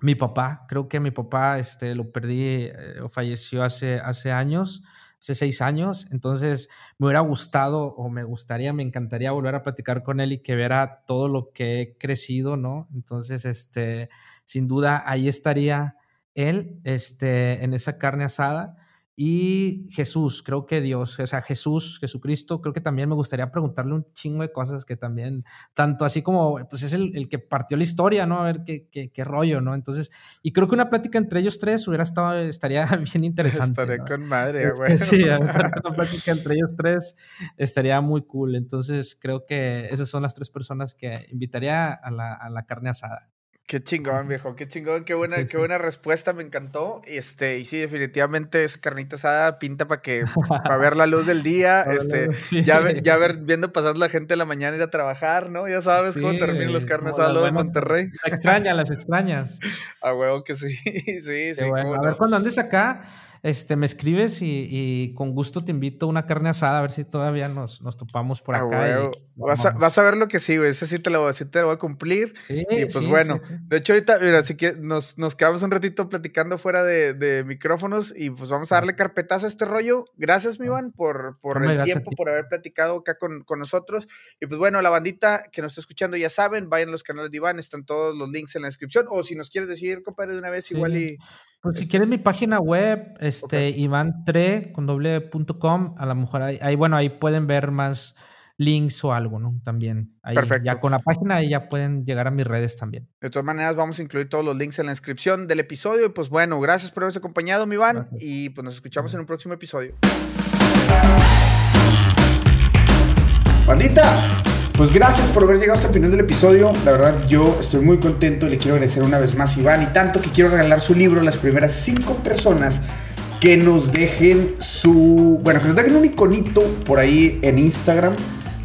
mi papá, creo que mi papá este, lo perdí eh, o falleció hace, hace años, hace seis años, entonces me hubiera gustado o me gustaría, me encantaría volver a platicar con él y que viera todo lo que he crecido, ¿no? Entonces, este, sin duda, ahí estaría él, este, en esa carne asada y Jesús, creo que Dios, o sea, Jesús, Jesucristo, creo que también me gustaría preguntarle un chingo de cosas que también, tanto así como, pues es el, el que partió la historia, ¿no? A ver qué, qué, qué, rollo, ¿no? Entonces, y creo que una plática entre ellos tres hubiera estado, estaría bien interesante. Estaría con madre, güey. Sí, una plática entre ellos tres estaría muy cool. Entonces, creo que esas son las tres personas que invitaría a la, a la carne asada. Qué chingón, viejo, qué chingón, qué buena, qué buena respuesta, me encantó. Este, y sí, definitivamente esa carnita asada pinta para que, para ver la luz del día, este, ya, ya ver, viendo pasar la gente de la mañana ir a trabajar, ¿no? Ya sabes cómo terminan las carnes asadas de Monterrey. Las extrañas, las extrañas. A huevo que sí, sí, sí. A ver, cuando andes acá, este, me escribes y, con gusto te invito a una carne asada, a ver si todavía nos, nos topamos por acá. vas, a, vas, a, ver lo que sí, güey. Ese sí te lo, te lo voy a cumplir. y pues bueno, de hecho, ahorita, mira, así que nos, nos quedamos un ratito platicando fuera de, de, micrófonos y pues vamos a darle carpetazo a este rollo. Gracias, mi Iván, por, por el tiempo, por haber platicado acá con, con, nosotros. Y pues bueno, la bandita que nos está escuchando ya saben, vayan a los canales de Iván, están todos los links en la descripción. O si nos quieres decir, compadre, de una vez, igual y. Pues si quieres mi página web, este, ivantre con doble.com, a lo mejor ahí, bueno, ahí pueden ver más links o algo, ¿no? También. Ahí, Perfecto. Ya con la página ahí ya pueden llegar a mis redes también. De todas maneras, vamos a incluir todos los links en la descripción del episodio. Y pues bueno, gracias por haberse acompañado, mi Iván. Y pues nos escuchamos en un próximo episodio. Bandita, pues gracias por haber llegado hasta el final del episodio. La verdad, yo estoy muy contento y le quiero agradecer una vez más a Iván. Y tanto que quiero regalar su libro a las primeras cinco personas que nos dejen su. Bueno, que nos dejen un iconito por ahí en Instagram.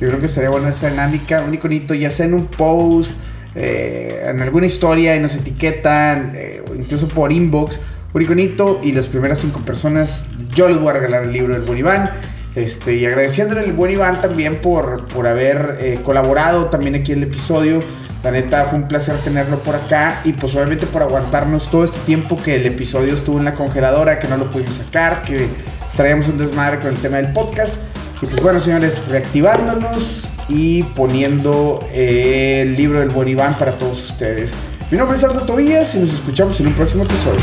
Yo creo que sería buena esa dinámica. Un iconito, ya sea en un post, eh, en alguna historia y nos etiquetan, eh, incluso por inbox. Un iconito y las primeras cinco personas, yo les voy a regalar el libro del buen Iván. Este, y agradeciéndole al buen Iván también por, por haber eh, colaborado también aquí en el episodio. La neta fue un placer tenerlo por acá y pues obviamente por aguantarnos todo este tiempo que el episodio estuvo en la congeladora, que no lo pudimos sacar, que traíamos un desmadre con el tema del podcast. Y pues bueno, señores, reactivándonos y poniendo el libro del buen Iván para todos ustedes. Mi nombre es Aldo Tobías y nos escuchamos en un próximo episodio.